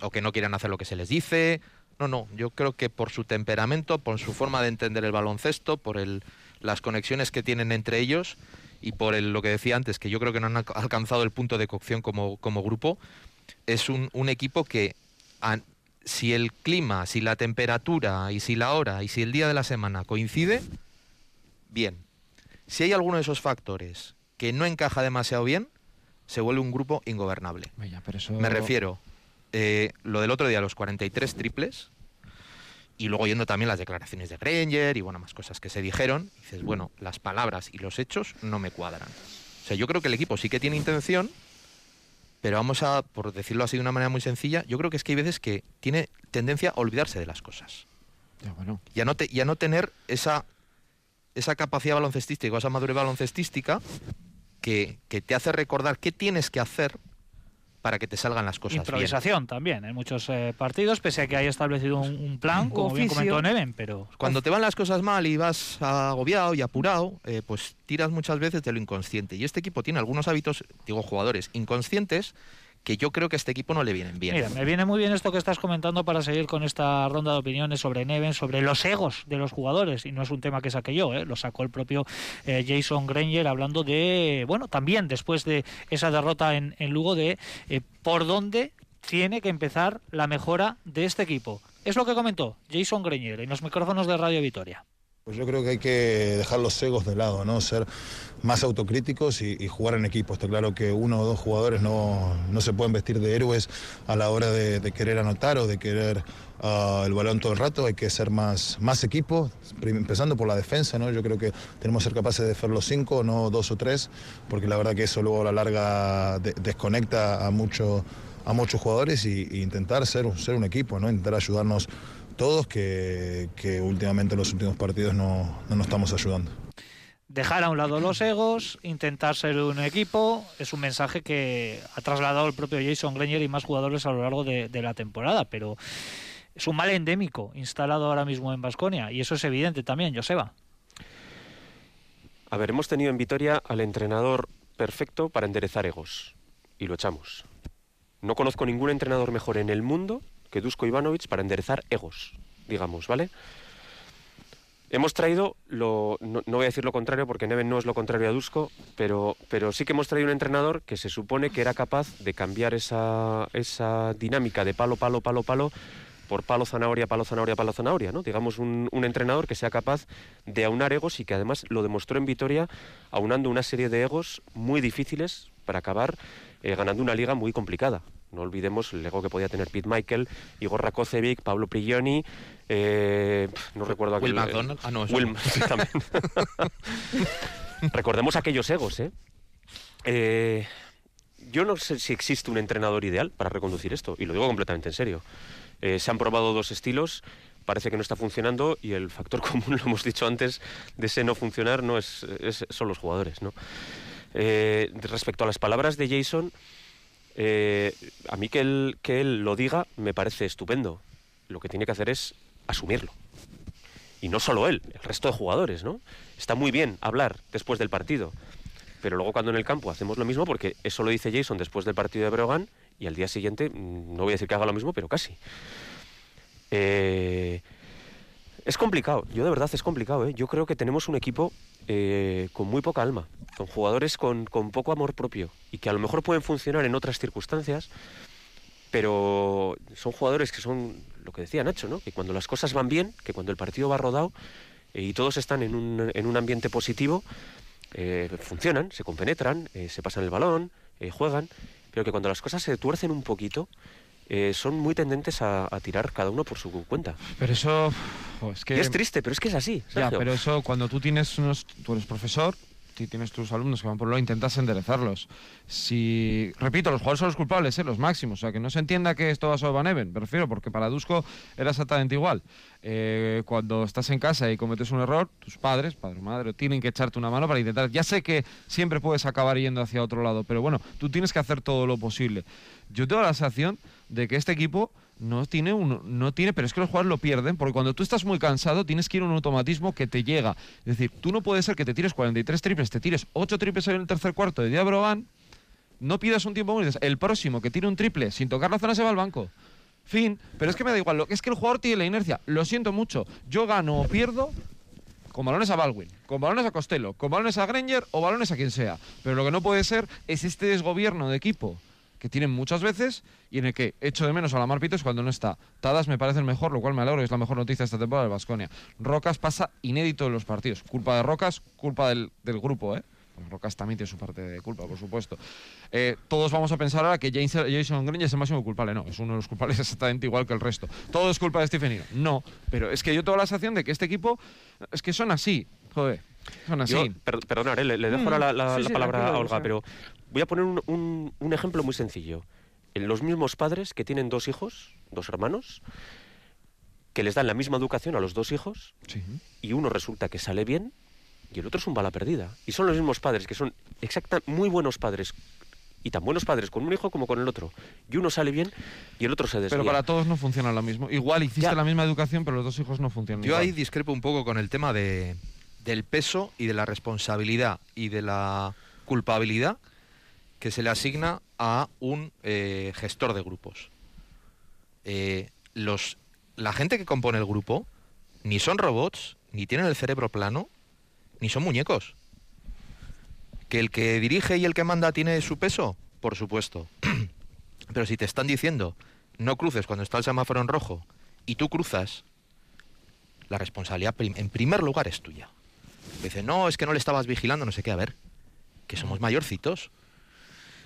o que no quieran hacer lo que se les dice. No, no, yo creo que por su temperamento, por su forma de entender el baloncesto, por el, las conexiones que tienen entre ellos y por el- lo que decía antes, que yo creo que no han alca- alcanzado el punto de cocción como, como grupo, es un, un equipo que a- si el clima, si la temperatura y si la hora y si el día de la semana coincide, bien. Si hay alguno de esos factores que no encaja demasiado bien, se vuelve un grupo ingobernable. Vaya, pero eso... Me refiero, eh, lo del otro día, los 43 triples, y luego yendo también las declaraciones de Granger y bueno, más cosas que se dijeron, dices, bueno, las palabras y los hechos no me cuadran. O sea, yo creo que el equipo sí que tiene intención, pero vamos a, por decirlo así de una manera muy sencilla, yo creo que es que hay veces que tiene tendencia a olvidarse de las cosas Ya, bueno. y a no, te- y a no tener esa, esa capacidad baloncestística o esa madurez baloncestística que, que te hace recordar qué tienes que hacer para que te salgan las cosas bien. Improvisación también en muchos eh, partidos, pese a que haya establecido un, un plan, como bien comentó Neven, pero Cuando te van las cosas mal y vas agobiado y apurado, eh, pues tiras muchas veces de lo inconsciente. Y este equipo tiene algunos hábitos, digo, jugadores inconscientes que yo creo que a este equipo no le vienen bien. Mira, me viene muy bien esto que estás comentando para seguir con esta ronda de opiniones sobre Neven, sobre los egos de los jugadores. Y no es un tema que saqué yo, ¿eh? lo sacó el propio eh, Jason Granger hablando de, bueno, también después de esa derrota en, en Lugo, de eh, por dónde tiene que empezar la mejora de este equipo. Es lo que comentó Jason Granger en los micrófonos de Radio Vitoria. Pues yo creo que hay que dejar los egos de lado, ¿no? Ser más autocríticos y, jugar en equipo. Está claro que uno o dos jugadores no, no se pueden vestir de héroes a la hora de, querer anotar o de querer ah, el balón todo el rato. Hay que ser más, más equipo, empezando por la defensa, ¿no? Yo creo que tenemos que ser capaces de hacer los cinco, no dos o tres, porque la verdad que eso luego a la larga de- desconecta a mucho a muchos jugadores y, y intentar ser, ser un equipo, ¿no? intentar ayudarnos todos que, que últimamente en los últimos partidos no, no nos estamos ayudando. dejar a un lado los egos, intentar ser un equipo, es un mensaje que ha trasladado el propio Jason Granger y más jugadores a lo largo de, de la temporada, pero es un mal endémico instalado ahora mismo en Basconia y eso es evidente también, Joseba. A ver, hemos tenido en Vitoria al entrenador perfecto para enderezar egos. Y lo echamos. No conozco ningún entrenador mejor en el mundo que Dusko Ivanovic para enderezar egos, digamos, ¿vale? Hemos traído, lo, no, voy a decir lo contrario porque Neven no es lo contrario a Dusko, pero, pero sí que hemos traído un entrenador que se supone que era capaz de cambiar esa, esa dinámica de palo, palo, palo, palo por palo, zanahoria, palo, zanahoria, palo, zanahoria, ¿no? Digamos un, un entrenador que sea capaz de aunar egos y que además lo demostró en Vitoria aunando una serie de egos muy difíciles para acabar eh, ganando una liga muy complicada. No olvidemos el ego que podía tener Pete Michael, Igor Rakocevic, Pablo Prigioni, eh, no recuerdo aquel... Will McDonald. Ah, no, eso Will- no. sí, también. Recordemos aquellos egos, ¿eh? Eh, Yo no sé si existe un entrenador ideal para reconducir esto, y lo digo completamente en serio. Eh, se han probado dos estilos, parece que no está funcionando, y el factor común, lo hemos dicho antes, de ese no funcionar no es, es- son los jugadores, ¿no? Eh, respecto a las palabras de Jason, eh, a mí que él, que él lo diga me parece estupendo. Lo que tiene que hacer es asumirlo. Y no solo él, el resto de jugadores, ¿no? Está muy bien hablar después del partido, pero luego cuando en el campo hacemos lo mismo, porque eso lo dice Jason después del partido de Breogán, y al día siguiente, mm, no voy a decir que haga lo mismo, pero casi. Eh, es complicado, yo de verdad es complicado, ¿eh? Yo creo que tenemos un equipo eh, con muy poca alma, con jugadores con, con poco amor propio, y que a lo mejor pueden funcionar en otras circunstancias, pero son jugadores que son lo que decía Nacho, ¿no? Que cuando las cosas van bien, que cuando el partido va rodado eh, y todos están en un, en un ambiente positivo, eh, funcionan, se compenetran, se pasan el balón, juegan, pero que cuando las cosas se tuercen un poquito, eh, son muy tendentes a, a tirar cada uno por su cuenta. Pero eso. jo, es que. Y es triste, pero es que es así. Ya, Sergio. pero eso cuando tú tienes unos. Tú eres profesor, si tienes tus alumnos que van por lo intentas enderezarlos. Si. Repito, los jugadores son los culpables, ¿eh? los máximos. O sea, que no se entienda que esto va sobre Van Even, me refiero, porque para Dusko era exactamente igual. Eh, cuando estás en casa y cometes un error, tus padres, padre o madre, tienen que echarte una mano para intentar. Ya sé que siempre puedes acabar yendo hacia otro lado, pero bueno, tú tienes que hacer todo lo posible. Yo tengo la sensación de que este equipo no tiene un, no tiene, pero es que los jugadores lo pierden porque cuando tú estás muy cansado tienes que ir a un automatismo que te llega. Es decir, tú no puedes ser que te tires 43 triples, te tires 8 triples en el tercer cuarto de Diabrogan, no pidas un tiempo dices, el próximo que tire un triple sin tocar la zona se va al banco. Fin, pero es que me da igual, lo que es que el jugador tiene la inercia. Lo siento mucho, yo gano o pierdo con balones a Baldwin, con balones a Costello, con balones a Granger o balones a quien sea. Pero lo que no puede ser es este desgobierno de equipo que tienen muchas veces y en el que echo de menos a la Mar Pitos cuando no está. Tadas me parece el mejor, lo cual me alegro, es la mejor noticia esta temporada de Basconia. Rocas pasa inédito en los partidos. Culpa de Rocas, culpa del, del grupo, ¿eh? Rocas también tiene su parte de culpa, por supuesto. Eh, todos vamos a pensar ahora que James- Jason Green es el máximo culpable. No, es uno de los culpables exactamente igual que el resto. ¿Todo es culpa de Stephen Iro? No, pero es que yo tengo la sensación de que este equipo es que son así, joder. Son así. Yo, per- eh, le, le dejo Mm, ahora la, la- sí, la sí, palabra a Olga, pero voy a poner un, un- un ejemplo muy sencillo. En los mismos padres que tienen dos hijos, dos hermanos, que les dan la misma educación a los dos hijos, Sí. y uno resulta que sale bien y el otro es un bala perdida. Y son los mismos padres, que son exacta, muy buenos padres, y tan buenos padres con un hijo como con el otro. Y uno sale bien y el otro se desvía. Pero para todos no funciona lo mismo. Igual hiciste Ya. la misma educación, pero los dos hijos no funcionan Yo igual. ahí discrepo un poco con el tema de, del peso y de la responsabilidad y de la culpabilidad que se le asigna a un eh, gestor de grupos. Eh, los, la gente que compone el grupo ni son robots, ni tienen el cerebro plano, ni son muñecos. ¿Que el que dirige y el que manda tiene su peso? Por supuesto. Pero si te están diciendo no cruces cuando está el semáforo en rojo y tú cruzas, la responsabilidad en primer lugar es tuya. Dice, no, es que no le estabas vigilando, no sé qué, a ver, que somos mayorcitos.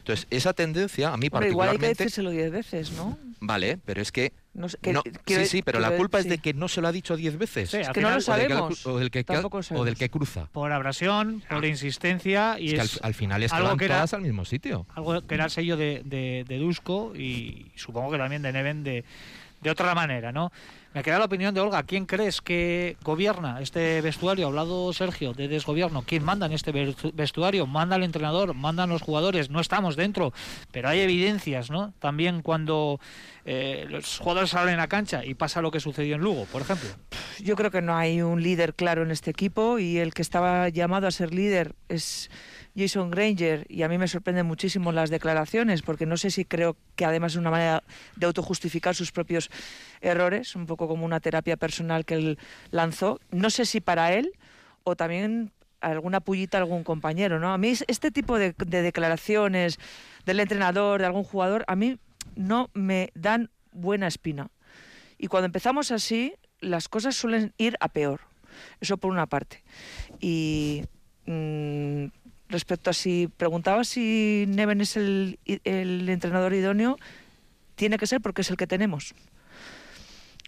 Entonces, esa tendencia a mí Hombre, igual hay que particularmente... decírselo diez veces, ¿no? Vale, pero es que... No sé, que- no- quiero- sí, sí, pero la culpa es sí. de que no se lo ha dicho diez veces. Sí, Es que no lo final, o, del que, sabemos. o del que, Tampoco o del sabemos. que cruza. Por abrasión, por insistencia y Es que al, es al final es algo que era- todas al mismo sitio. algo que era el sello de, de, de Dusko y supongo que también de Neven de, de otra manera, ¿no? Me queda la opinión de Olga. ¿Quién crees que gobierna este vestuario? Ha hablado Sergio de desgobierno. ¿Quién manda en este vestu- vestuario? ¿Manda el entrenador? ¿Mandan los jugadores? No estamos dentro, pero hay evidencias, ¿no? También cuando eh, los jugadores salen a cancha y pasa lo que sucedió en Lugo, por ejemplo. Yo creo que no hay un líder claro en este equipo y el que estaba llamado a ser líder es Jason Granger y a mí me sorprenden muchísimo las declaraciones porque no sé si creo que además es una manera de autojustificar sus propios errores, un poco como una terapia personal que él lanzó. No sé si para él o también alguna pullita algún compañero, ¿no? A mí es- este tipo de, de declaraciones del entrenador, de algún jugador, a mí no me dan buena espina. Y cuando empezamos así, las cosas suelen ir a peor. Eso por una parte. Y mm, respecto a si preguntaba si Neven es el, el entrenador idóneo, tiene que ser porque es el que tenemos.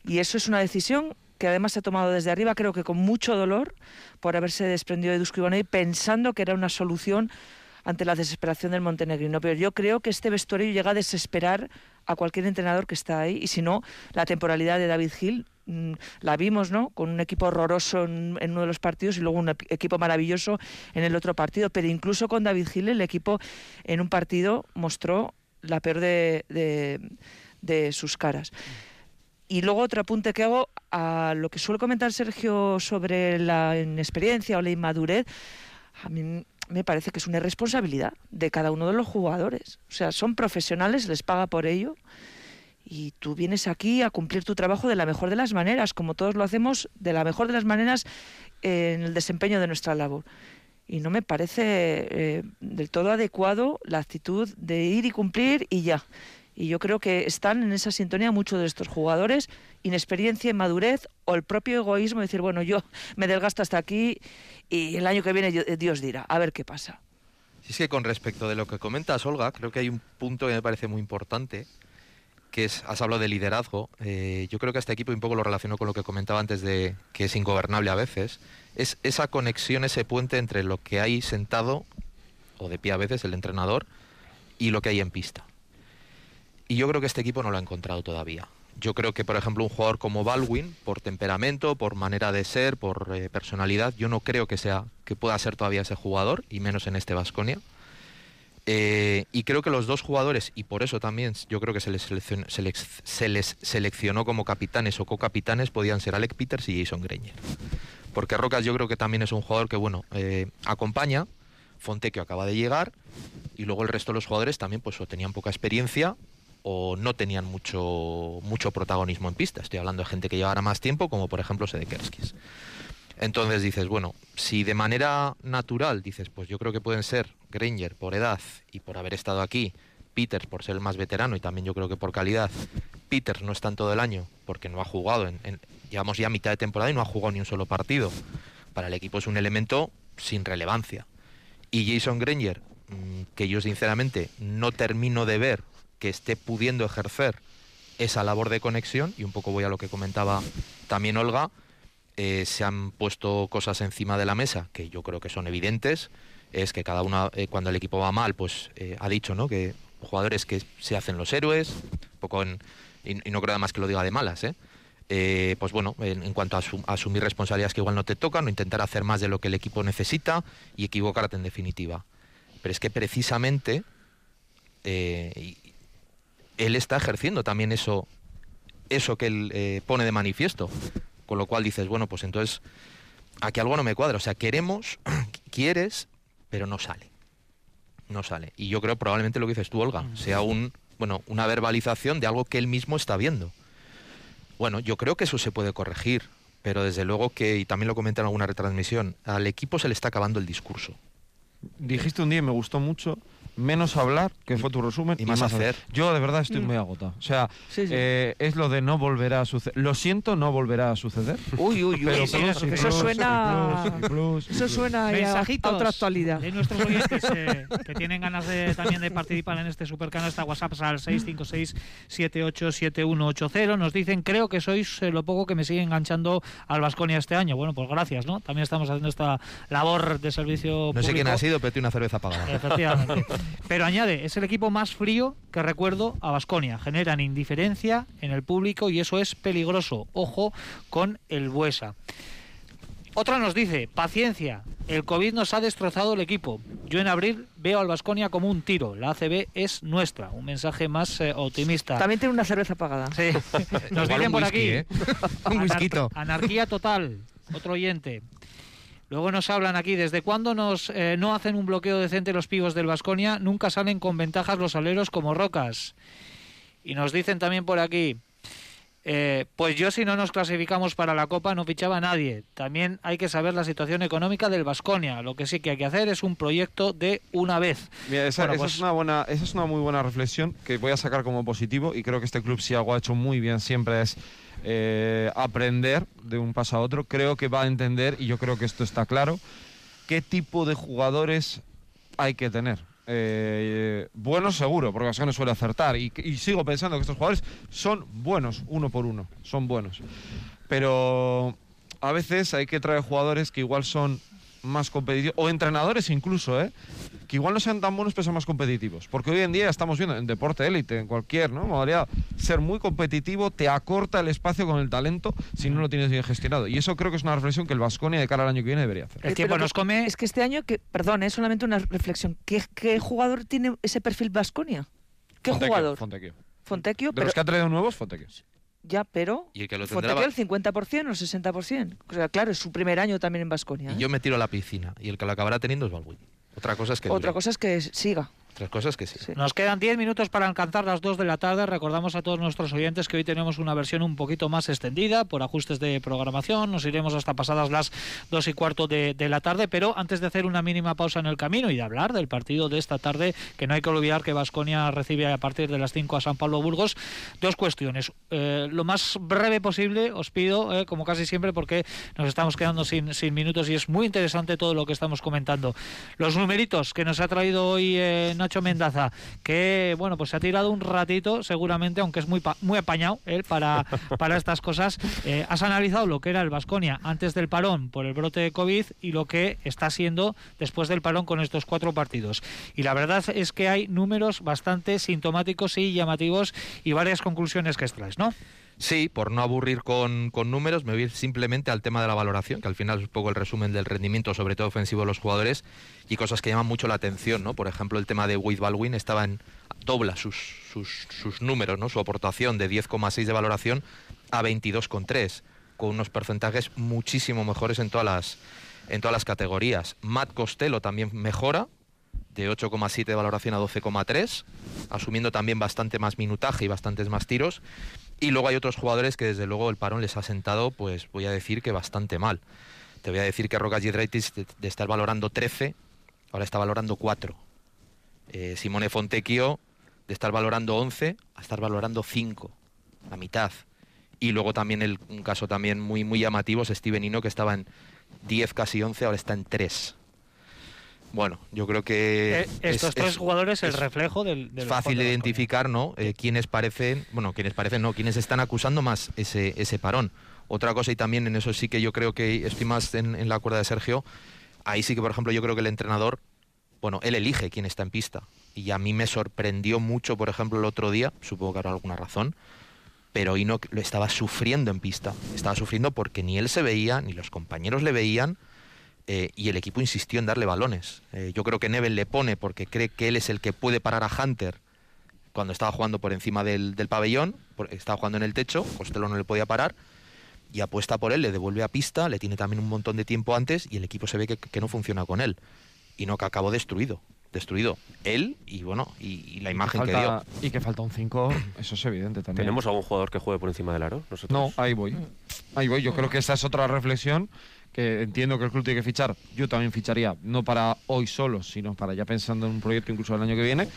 Y eso es una decisión que además se ha tomado desde arriba, creo que con mucho dolor, por haberse desprendido de Dusko pensando que era una solución ante la desesperación del montenegrino. Pero yo creo que este vestuario llega a desesperar a cualquier entrenador que está ahí, y si no, la temporalidad de David mm, la vimos, ¿no? Con un equipo horroroso en, uno de los partidos y luego un equipo maravilloso en el otro partido. Pero incluso con David Gil el equipo en un partido mostró la peor de, de sus caras. Y luego otro apunte que hago a lo que suele comentar Sergio sobre la inexperiencia o la inmadurez, a mí me parece que es una responsabilidad de cada uno de los jugadores. O sea, son profesionales, les paga por ello y tú vienes aquí a cumplir tu trabajo de la mejor de las maneras, como todos lo hacemos de la mejor de las maneras en el desempeño de nuestra labor. Y no me parece eh, del todo adecuado la actitud de ir y cumplir y ya. Y yo creo que están en esa sintonía muchos de estos jugadores, inexperiencia, inmadurez o el propio egoísmo, decir, bueno, yo me desgasto hasta aquí y el año que viene Dios dirá, a ver qué pasa. Sí, es que con respecto de lo que comentas, Olga, creo que hay un punto que me parece muy importante, que has hablado de liderazgo. Eh, yo creo que este equipo un poco lo relaciono con lo que comentaba antes de que es ingobernable a veces. Es esa conexión, ese puente entre lo que hay sentado, o de pie a veces, el entrenador, y lo que hay en pista. Y yo creo que este equipo no lo ha encontrado todavía. Yo creo que, por ejemplo, un jugador como Baldwin, por temperamento, por manera de ser, por eh, personalidad, yo no creo que sea que pueda ser todavía ese jugador, y menos en este Vasconia. Eh, y creo que los dos jugadores, y por eso también yo creo que se les, se les, seleccionó como capitanes o co-capitanes, podían ser Alec Peters y Jason Greñer. Porque Rocas yo creo que también es un jugador que, bueno, eh, acompaña, Fontecchio acaba de llegar, y luego el resto de los jugadores también pues o tenían poca experiencia o no tenían mucho, mucho protagonismo en pista. Estoy hablando de gente que llevara más tiempo, como por ejemplo Sedekerskis. Entonces dices, bueno, si de manera natural dices, pues yo creo que pueden ser Granger por edad y por haber estado aquí, Peters por ser el más veterano y también yo creo que por calidad, Peters no está en todo el año porque no ha jugado, en, llevamos ya mitad de temporada y no ha jugado ni un solo partido. Para el equipo es un elemento sin relevancia. Y Jason Granger, mm, que yo sinceramente no termino de ver que esté pudiendo ejercer esa labor de conexión, y un poco voy a lo que comentaba también Olga, eh, se han puesto cosas encima de la mesa que yo creo que son evidentes, es que cada uno, eh, cuando el equipo va mal, pues eh, ha dicho ¿no? que jugadores que se hacen los héroes, poco y, no creo además que lo diga de malas, pues bueno, en, cuanto a, asumir responsabilidades que igual no te tocan, o intentar hacer más de lo que el equipo necesita y equivocarte en definitiva. Pero es que precisamente, él está ejerciendo también eso, eso que él eh, pone de manifiesto. Con lo cual dices, bueno, pues entonces aquí algo no me cuadra. O sea, queremos, quieres, pero no sale. No sale. Y yo creo probablemente lo que dices tú, Olga, mm. sea un, bueno, una verbalización de algo que él mismo está viendo. Bueno, yo creo que eso se puede corregir, pero desde luego que, y también lo comenté en alguna retransmisión, al equipo se le está acabando el discurso. Dijiste un día y me gustó mucho menos hablar, que fue tu resumen, y, más, hacer. Yo de verdad estoy mm. muy agotado. O sea, eh, es lo de no volverá a suceder. Lo siento, no volverá a suceder. Uy, uy, uy. eso, suena. eso suena a, otra actualidad. De nuestros oyentes eh, que tienen ganas de, también de participar en este supercanal, está WhatsApp al 656-787180. Nos dicen, creo que sois eh, lo poco que me sigue enganchando al Vasconia este año. Bueno, pues gracias, ¿no? También estamos haciendo esta labor de servicio. No sé quién ha sido, pero tiene una cerveza pagada. Efectivamente. Pero añade, es el equipo más frío que recuerdo a Basconia. Generan indiferencia en el público y eso es peligroso. Ojo con el Buesa. Otra nos dice, paciencia, el COVID nos ha destrozado el equipo. Yo en abril veo al Basconia como un tiro. La ACB es nuestra. Un mensaje más eh, optimista. También tiene una cerveza pagada. Sí. Nos dicen por aquí. ¿eh? un anarquía total. Otro oyente. Luego nos hablan aquí, ¿desde cuándo nos, eh, no hacen un bloqueo decente los pibos del Vasconia? Nunca salen con ventajas los aleros como rocas. Y nos dicen también por aquí, eh, pues yo si no nos clasificamos para la Copa no fichaba a nadie. También hay que saber la situación económica del Vasconia. Lo que sí que hay que hacer es un proyecto de una vez. Mira, esa, pues es una buena, esa es una muy buena reflexión que voy a sacar como positivo y creo que este club si algo ha hecho muy bien siempre es eh, aprender de un paso a otro. Creo que va a entender, y yo creo que esto está claro, qué tipo de jugadores hay que tener. Eh, buenos seguro, porque Vasconia suele acertar. Y, y sigo pensando que estos jugadores son buenos, uno por uno. Son buenos. Pero a veces hay que traer jugadores que igual son más competitivos, o entrenadores incluso, ¿eh? que igual no sean tan buenos, pero sean más competitivos. Porque hoy en día estamos viendo en deporte élite, en cualquier ¿no? modalidad, ser muy competitivo te acorta el espacio con el talento si no lo tienes bien gestionado. Y eso creo que es una reflexión que el Vasconia de cara al año que viene debería hacer. El Eh, tiempo pero nos come. Es que este año, que, perdón, es solamente una reflexión. ¿Qué, qué jugador tiene ese perfil Vasconia? ¿Qué Fontecchio, jugador? Fontecchio. Fontecchio, De pero los que ha traído nuevos, Fontecchio. Ya, pero Y el que lo tendrá va- el 50% o el 60%. O sea, claro, es su primer año también en Vasconia. Y yo me tiro a la piscina. Y el que lo acabará teniendo es Baldwin. Otra cosa es que Otra dure. cosa es que siga. Otras cosas que sí. Sí. Nos quedan 10 minutos para alcanzar las 2 de la tarde. Recordamos a todos nuestros oyentes que hoy tenemos una versión un poquito más extendida por ajustes de programación. Nos iremos hasta pasadas las 2 y cuarto de, de la tarde. Pero antes de hacer una mínima pausa en el camino y de hablar del partido de esta tarde, que no hay que olvidar que Vasconia recibe a partir de las 5 a San Pablo Burgos, dos cuestiones. Eh, lo más breve posible, os pido, eh, como casi siempre, porque nos estamos quedando sin, sin minutos y es muy interesante todo lo que estamos comentando. Los numeritos que nos ha traído hoy eh, Nacho Mendaza, que bueno, pues se ha tirado un ratito, seguramente, aunque es muy muy apañado él para, para estas cosas. Eh, has analizado lo que era el Vasconia antes del parón por el brote de COVID y lo que está siendo después del parón con estos cuatro partidos. Y la verdad es que hay números bastante sintomáticos y llamativos y varias conclusiones que extraes, ¿no? Sí, por no aburrir con, con números, me voy simplemente al tema de la valoración, que al final es un poco el resumen del rendimiento, sobre todo ofensivo de los jugadores, y cosas que llaman mucho la atención, ¿no? Por ejemplo, el tema de Wade Baldwin estaba en dobla sus, sus, sus números, ¿no? Su aportación de 10,6 de valoración a 22,3, con unos porcentajes muchísimo mejores en todas las, en todas las categorías. Matt Costello también mejora, de 8,7 de valoración a 12,3, asumiendo también bastante más minutaje y bastantes más tiros. Y luego hay otros jugadores que desde luego el parón les ha sentado, pues voy a decir que bastante mal. Te voy a decir que Rocas Giedraitis de, de estar valorando 13, ahora está valorando 4. Eh, Simone Fontecchio de estar valorando 11 a estar valorando 5, la mitad. Y luego también el, un caso también muy, muy llamativo es Steven Ino que estaba en 10, casi 11, ahora está en 3. Bueno, yo creo que... Eh, estos es- tres es- jugadores, el reflejo del, fácil de identificar, ¿no? Eh, quienes parecen, bueno, quienes parecen, no, quienes están acusando más ese, ese parón. Otra cosa, y también en eso sí que yo creo que estoy más en, en la cuerda de Sergio, ahí sí que, por ejemplo, yo creo que el entrenador, bueno, él elige quién está en pista. Y a mí me sorprendió mucho, por ejemplo, el otro día, supongo que habrá alguna razón, pero Ino lo estaba sufriendo en pista. Estaba sufriendo porque ni él se veía, ni los compañeros le veían, eh, y el equipo insistió en darle balones. Eh, yo creo que Neven le pone porque cree que él es el que puede parar a Hunter cuando estaba jugando por encima del, del pabellón, por- estaba jugando en el techo, Costello no le podía parar, y apuesta por él, le devuelve a pista, le tiene también un montón de tiempo antes, y el equipo se ve que, que no funciona con él. Y no, que acabó destruido. Destruido. Él y bueno, y, y la imagen que, dio. Falta- y que falta un 5, eso es evidente también. ¿Tenemos algún jugador que juegue por encima del aro? Nosotros. No, ahí voy. Ahí voy. Yo creo que esa es otra reflexión que entiendo que el club tiene que fichar. Yo también ficharía, no para hoy solo, sino para ya pensando en un proyecto incluso el año que viene.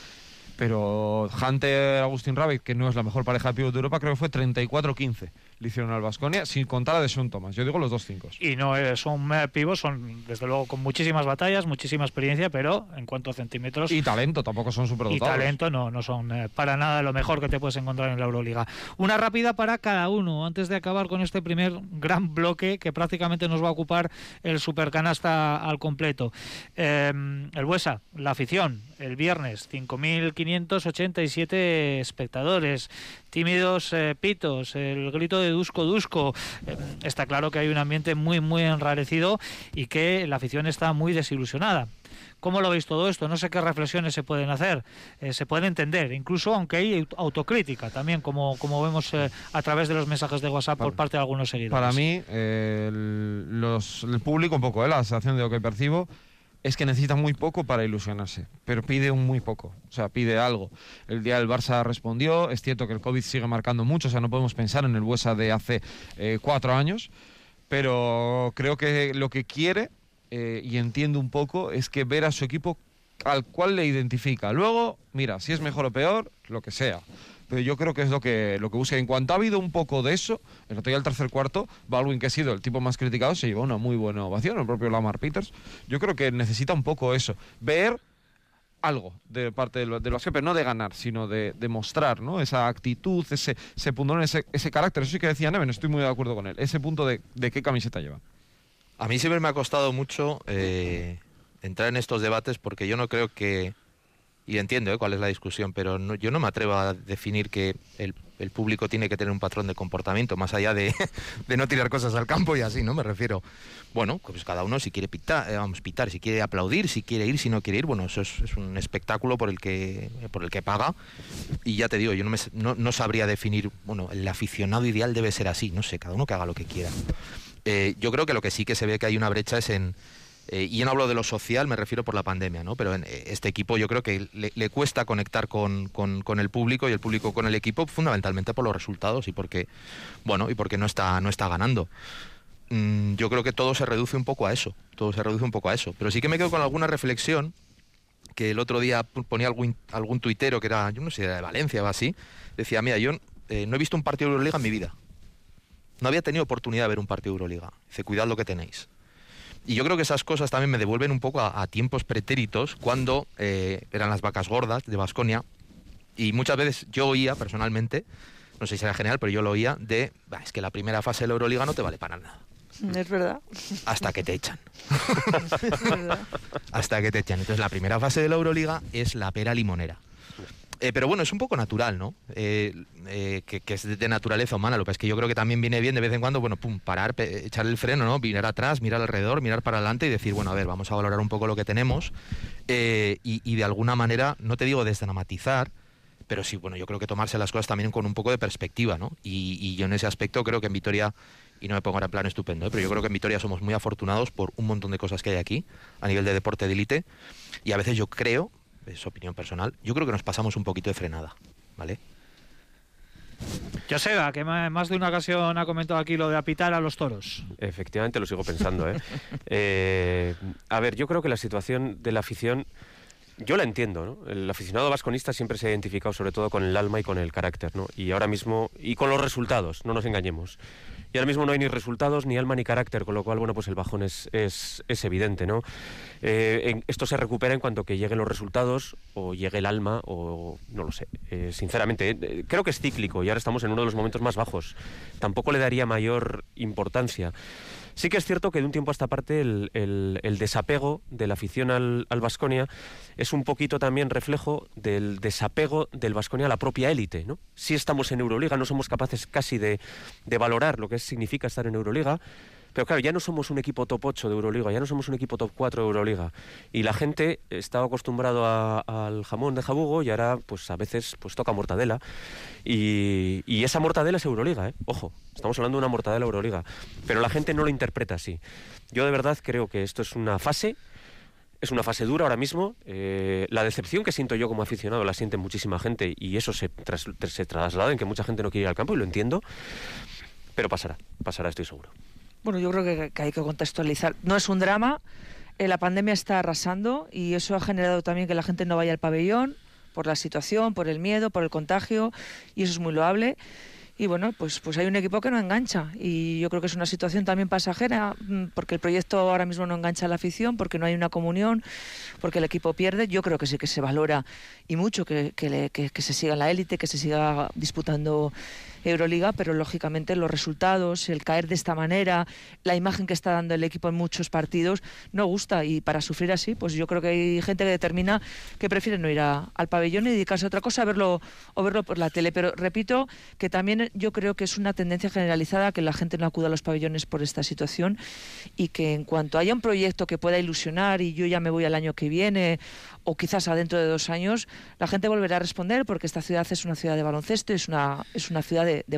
Pero Hunter Agustín Rabbit, que no es la mejor pareja de pívot de Europa, creo que fue 34-15. Le hicieron al Vasconia, sin contar a Thomas. Yo digo los dos cinco. Y no eh, son eh, pivos, son desde luego con muchísimas batallas, muchísima experiencia, pero en cuanto a centímetros Y talento, tampoco son y superdotados. talento no, no son eh, para nada lo mejor que te puedes encontrar en la Euroliga. Una rápida para cada uno, antes de acabar con este primer gran bloque que prácticamente nos va a ocupar el supercanasta al completo. Eh, el Buesa, la afición, el viernes, 5.587 espectadores, tímidos eh, pitos, el grito de Dusko Dusko. Eh, está claro que hay un ambiente muy, muy enrarecido y que la afición está muy desilusionada. ¿Cómo lo veis todo esto? No sé qué reflexiones se pueden hacer, eh, se pueden entender, incluso aunque hay aut- autocrítica también, como, como vemos eh, a través de los mensajes de WhatsApp por parte de algunos seguidores. Para mí, eh, el, los- el público, un poco, la sensación de lo que percibo, es que necesita muy poco para ilusionarse, pero pide un muy poco, o sea, pide algo. El día del Barça respondió, es cierto que el COVID sigue marcando mucho, o sea, no podemos pensar en el Buesa de hace eh, cuatro años, pero creo que lo que quiere, eh, y entiendo un poco, es que ver a su equipo al cual le identifica. Luego, mira, si es mejor o peor, lo que sea. Pero yo creo que es lo que, lo que busca. En cuanto ha habido un poco de eso, el otro día el tercer cuarto, Baldwin, que ha sido el tipo más criticado, se llevó una muy buena ovación, el propio Lamar Peters. Yo creo que necesita un poco eso. Ver algo de parte del, del Basque, pero no de ganar, sino de, de mostrar ¿no? esa actitud, ese, ese punto, ese, ese carácter. Eso sí que decía Neven, estoy muy de acuerdo con él. Ese punto de, de qué camiseta lleva. A mí siempre me ha costado mucho eh, entrar en estos debates porque yo no creo que, y entiendo eh, cuál es la discusión, pero yo no me atrevo a definir que el, público tiene que tener un patrón de comportamiento, más allá de, de no tirar cosas al campo y así, ¿no? Me refiero. Bueno, pues cada uno si quiere pitar, eh, vamos, pitar, si quiere aplaudir, si quiere ir, si no quiere ir, bueno, eso es, un espectáculo por el que por el que paga. Y ya te digo, yo no, me, no, no sabría definir, bueno, el aficionado ideal debe ser así, no sé, cada uno que haga lo que quiera. Eh, yo creo que lo que sí que se ve que hay una brecha es en, eh, y no hablo de lo social, me refiero por la pandemia, ¿no? Pero en eh, este equipo yo creo que le, cuesta conectar con, con- el público y el público con el equipo fundamentalmente por los resultados y porque, bueno, y porque no está, no está ganando. Mm, yo creo que todo se reduce un poco a eso, todo se reduce un poco a eso. Pero sí que me quedo con alguna reflexión que el otro día ponía algún, algún tuitero que era, yo no sé, era de Valencia o así, decía, mira, yo eh, no he visto un partido de Euroliga en mi vida. No había tenido oportunidad de ver un partido de Euroliga. Dice, cuidad lo que tenéis. Y yo creo que esas cosas también me devuelven un poco a, a tiempos pretéritos, cuando eh, eran las vacas gordas de Basconia. Y muchas veces yo oía personalmente, no sé si era general, pero yo lo oía, de, "Bah, es que la primera fase de la Euroliga no te vale para nada. Es verdad. Hasta que te echan. es verdad. hasta que te echan. Entonces la primera fase de la Euroliga es la pera limonera. Eh, pero bueno, es un poco natural, ¿no? Eh, eh, que, es de- naturaleza humana. Lo que es que yo creo que también viene bien de vez en cuando, bueno, pum, parar, pe- echar el freno, ¿no? Mirar atrás, mirar alrededor, mirar para adelante y decir, bueno, a ver, vamos a valorar un poco lo que tenemos y, de alguna manera, no te digo desdramatizar, pero sí, bueno, yo creo que tomarse las cosas también con un poco de perspectiva, ¿no? Y, yo en ese aspecto creo que en Vitoria, y no me pongo ahora en plan estupendo, pero yo creo que en Vitoria somos muy afortunados por un montón de cosas que hay aquí a nivel de deporte de élite y a veces yo creo, es opinión personal, yo creo que nos pasamos un poquito de frenada, ¿vale? Joseba, que más de una ocasión ha comentado aquí lo de apitar a los toros. Efectivamente, lo sigo pensando. ¿eh? Eh, a ver, yo creo que la situación de la afición, yo la entiendo. ¿no? El aficionado vasconista siempre se ha identificado sobre todo con el alma y con el carácter. ¿no? Y ahora mismo, y con los resultados, no nos engañemos. Ahora mismo no hay ni resultados, ni alma, ni carácter, con lo cual, bueno, pues el bajón es, es, es evidente, ¿no? Eh, esto se recupera en cuanto que lleguen los resultados, o llegue el alma, o no lo sé. Eh, sinceramente, eh, creo que es cíclico y ahora estamos en uno de los momentos más bajos. Tampoco le daría mayor importancia. Sí que es cierto que de un tiempo a esta parte el, el- desapego de la afición al, Baskonia es un poquito también reflejo del desapego del Baskonia a la propia élite. ¿no? Si estamos en Euroliga, no somos capaces casi de, de valorar lo que significa estar en Euroliga. Pero claro, ya no somos un equipo top 8 de Euroliga, ya no somos un equipo top 4 de Euroliga. Y la gente estaba acostumbrado a- al jamón de jabugo y ahora pues a veces pues toca mortadela. Y, esa mortadela es Euroliga, ¿eh? Ojo, estamos hablando de una mortadela Euroliga. Pero la gente no lo interpreta así. Yo de verdad creo que esto es una fase es una fase dura ahora mismo. Eh, la decepción que siento yo como aficionado la siente muchísima gente y eso se, tras- se traslada en que mucha gente no quiere ir al campo y lo entiendo. Pero pasará, pasará, estoy seguro. Bueno, yo creo que, hay que contextualizar. No es un drama. eh, la pandemia está arrasando y eso ha generado también que la gente no vaya al pabellón por la situación, por el miedo, por el contagio y eso es muy loable. Y bueno, pues, pues hay un equipo que no engancha y yo creo que es una situación también pasajera mm, porque el proyecto ahora mismo no engancha a la afición, porque no hay una comunión, porque el equipo pierde. Yo creo que sí que se valora y mucho que, que le- que- se siga en la élite, que se siga disputando Euroliga, pero lógicamente los resultados, el caer de esta manera, la imagen que está dando el equipo en muchos partidos, no gusta. Y para sufrir así, pues yo creo que hay gente que determina que prefiere no ir a- al pabellón y dedicarse a otra cosa, a verlo o verlo por la tele. Pero repito que también yo creo que es una tendencia generalizada que la gente no acuda a los pabellones por esta situación y que en cuanto haya un proyecto que pueda ilusionar y yo ya me voy al año que viene o quizás adentro de dos años, la gente volverá a responder porque esta ciudad es una ciudad de baloncesto, es una, es una ciudad de, de.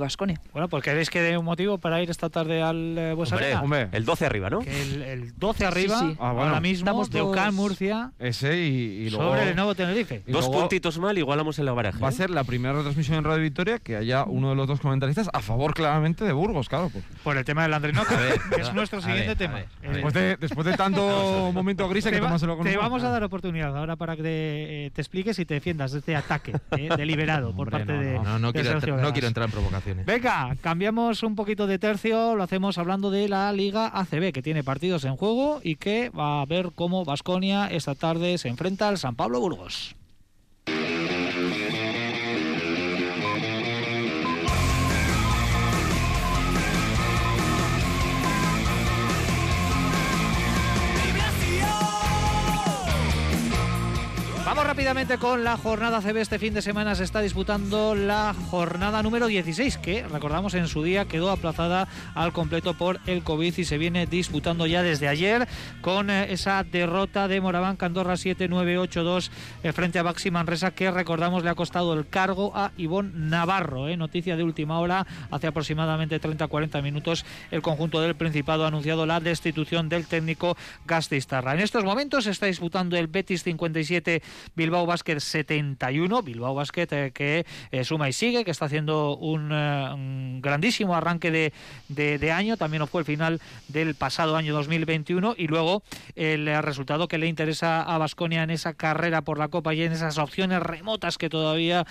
Bueno, pues queréis que dé un motivo para ir esta tarde al eh, Buesa Hombre? Hombre, El 12 arriba, ¿no? El, el 12 arriba, Sí, sí. Ah, bueno. ahora mismo, Damos de Ocán, Murcia, ese y, y luego sobre el nuevo Tenerife. y Dos luego puntitos mal, igualamos en la baraja. va a ¿eh? ser la primera retransmisión en Radio Victoria que haya uno de los dos los comentaristas a favor claramente de Burgos, claro. Pues. Por el tema del Andrinoco, que es nuestro siguiente ver, a tema. ver, a Eh, ver. Después de, después de tanto momento gris hay que tomárselo con te vamos a dar oportunidad ahora para que te, eh, te expliques y te defiendas de este ataque eh, deliberado por Hombre, parte no, de, No, no de quiero, no quiero entrar en provocaciones. Venga, cambiamos un poquito de tercio, lo hacemos hablando de la Liga ACB, que tiene partidos en juego y que va a ver cómo Vasconia esta tarde se enfrenta al San Pablo Burgos. Vamos rápidamente con la jornada CB. Este fin de semana se está disputando la jornada número 16, que recordamos en su día quedó aplazada al completo por el COVID y se viene disputando ya desde ayer con eh, esa derrota de Moraván Candorra 7-9-8-2 eh, frente a Baxi Manresa, que recordamos le ha costado el cargo a Ivón Navarro. eh. Noticia de última hora, hace aproximadamente 30-40 minutos, el conjunto del Principado ha anunciado la destitución del técnico Gasteiztarra. En estos momentos se está disputando el Betis 57. Bilbao Basket 71, Bilbao Basket eh, que eh, suma y sigue, que está haciendo un, eh, grandísimo arranque de, de- de año, también fue el final del pasado año 2021 y luego el resultado que le interesa a Basconia en esa carrera por la Copa y en esas opciones remotas que todavía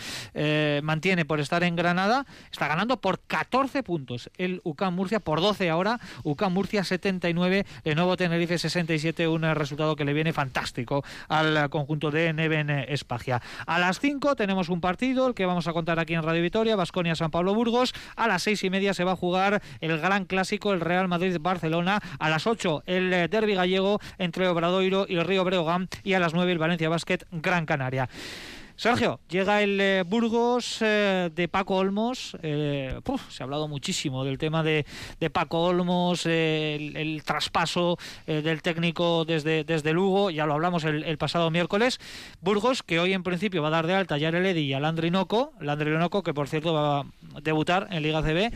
mantiene por estar en Granada, está ganando por 14 puntos el UCAM Murcia, por 12 ahora, UCAM Murcia 79, Lenovo Tenerife 67, un resultado que le viene fantástico al conjunto de Neven eh, Espagia. A las 5 tenemos un partido, el que vamos a contar aquí en Radio Vitoria, Basconia San Pablo Burgos. A las seis y media se va a jugar el gran clásico, el Real Madrid-Barcelona. A las 8 el eh, derby gallego entre Obradoiro y el Río Breogán. Y a las 9 el Valencia Basket Gran Canaria. Sergio, llega el eh, Burgos eh, de Paco Olmos. eh, puf, se ha hablado muchísimo del tema de, de Paco Olmos, eh, el, el traspaso eh, del técnico desde, desde Lugo, ya lo hablamos el, el pasado miércoles. Burgos, que hoy en principio va a dar de alta a Yareledi y a Landry Noco, Landry Noco, que por cierto va a debutar en Liga CB,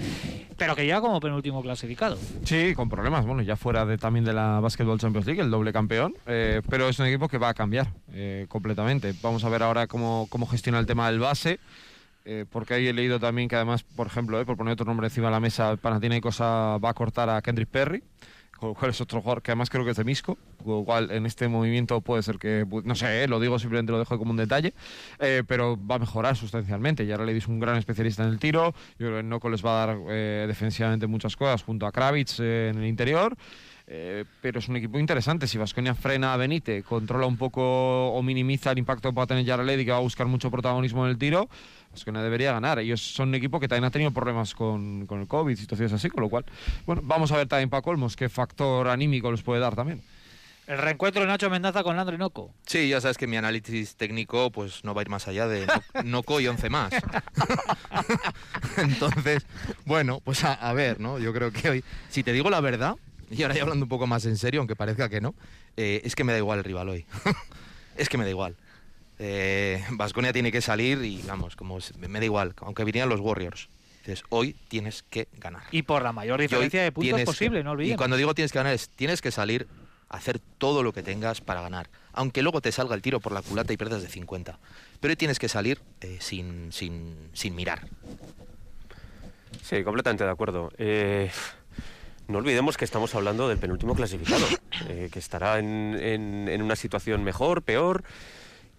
pero que llega como penúltimo clasificado. Sí, con problemas. Bueno, ya fuera de, también de la Basketball Champions League, el doble campeón. eh, pero es un equipo que va a cambiar eh, completamente. Vamos a ver ahora cómo, cómo gestiona el tema del base. eh, porque ahí he leído también que además, por ejemplo, eh, por poner otro nombre encima de la mesa, Panathinaikos a- va a cortar a Kendrick Perry, con lo cual es otro jugador que además creo que es de Misco, con lo cual en este movimiento puede ser que, no sé, eh, lo digo simplemente lo dejo como un detalle, eh, pero va a mejorar sustancialmente. Ya le es un gran especialista en el tiro, yo creo que Noco les va a dar eh, defensivamente muchas cosas junto a Kravitz eh, en el interior. Eh, pero es un equipo interesante. Si Vasconia frena a Benite, controla un poco o minimiza el impacto que pueda tener Yareledi, que va a buscar mucho protagonismo en el tiro, Vasconia debería ganar. Ellos son un equipo que también ha tenido problemas con, con el COVID, situaciones así, con lo cual, bueno, vamos a ver también Paco Olmos qué factor anímico les puede dar también. El reencuentro de Nacho Mendaza con Landry Noco. Sí, ya sabes que mi análisis técnico pues no va a ir más allá de no- Noco y 11 más. Entonces, bueno, pues a, a ver, ¿no? Yo creo que hoy, si te digo la verdad, y ahora ya hablando un poco más en serio, aunque parezca que no, eh, es que me da igual el rival hoy. es que me da igual. Vasconia tiene que salir y vamos, como me da igual, aunque vinieran los Warriors. Dices, hoy tienes que ganar. Y por la mayor diferencia de puntos posible, que- no olvidemos. Y cuando digo tienes que ganar es tienes que salir hacer todo lo que tengas para ganar. Aunque luego te salga el tiro por la culata y pierdas de 50. Pero hoy tienes que salir eh, sin, sin, sin mirar. Sí, completamente de acuerdo. Eh, no olvidemos que estamos hablando del penúltimo clasificado, eh, que estará en, en- en una situación mejor, peor,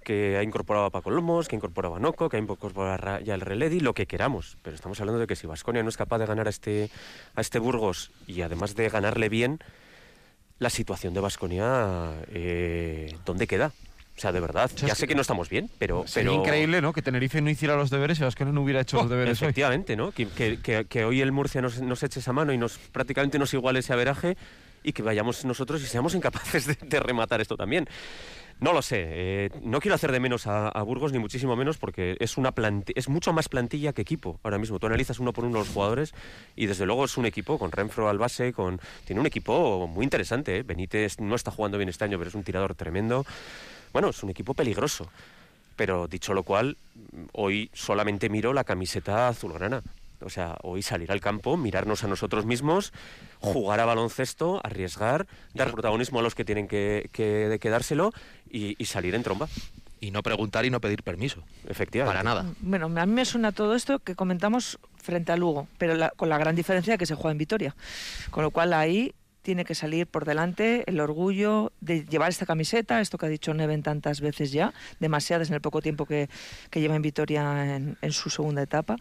que ha incorporado a Paco Lomos, que ha incorporado a Noco, que ha incorporado ya el Reledi, lo que queramos. Pero estamos hablando de que si Vasconia no es capaz de ganar a este, a este Burgos y además de ganarle bien, la situación de Vasconia, ¿dónde queda? O sea, de verdad, sea, ya sé que- no estamos bien, pero... Sería pero... increíble, ¿no? Que Tenerife no hiciera los deberes y Vasconia no hubiera hecho los deberes hoy. Efectivamente, ¿no? Que, que- hoy el Murcia nos, nos eche esa mano y nos prácticamente nos iguale ese averaje y que vayamos nosotros y seamos incapaces de, de rematar esto también. No lo sé, eh, no quiero hacer de menos a, a Burgos ni muchísimo menos porque es una es mucho más plantilla que equipo ahora mismo. Tú analizas uno por uno los jugadores y desde luego es un equipo con Renfro al base, con tiene un equipo muy interesante. ¿eh? Benítez no está jugando bien este año, pero es un tirador tremendo. Bueno, es un equipo peligroso. Pero dicho lo cual, hoy solamente miro la camiseta azulgrana. O sea, hoy salir al campo, mirarnos a nosotros mismos, jugar a baloncesto, arriesgar, dar protagonismo a los que tienen que, que, que dárselo y, y salir en tromba. y no preguntar y no pedir permiso. Efectivamente. Para nada. Bueno, a mí me suena todo esto que comentamos frente a Lugo, pero la- con la gran diferencia de que se juega en Vitoria. Con lo cual ahí tiene que salir por delante el orgullo de llevar esta camiseta, esto que ha dicho Neven tantas veces ya, demasiadas en el poco tiempo que, lleva en Vitoria en, en su segunda etapa.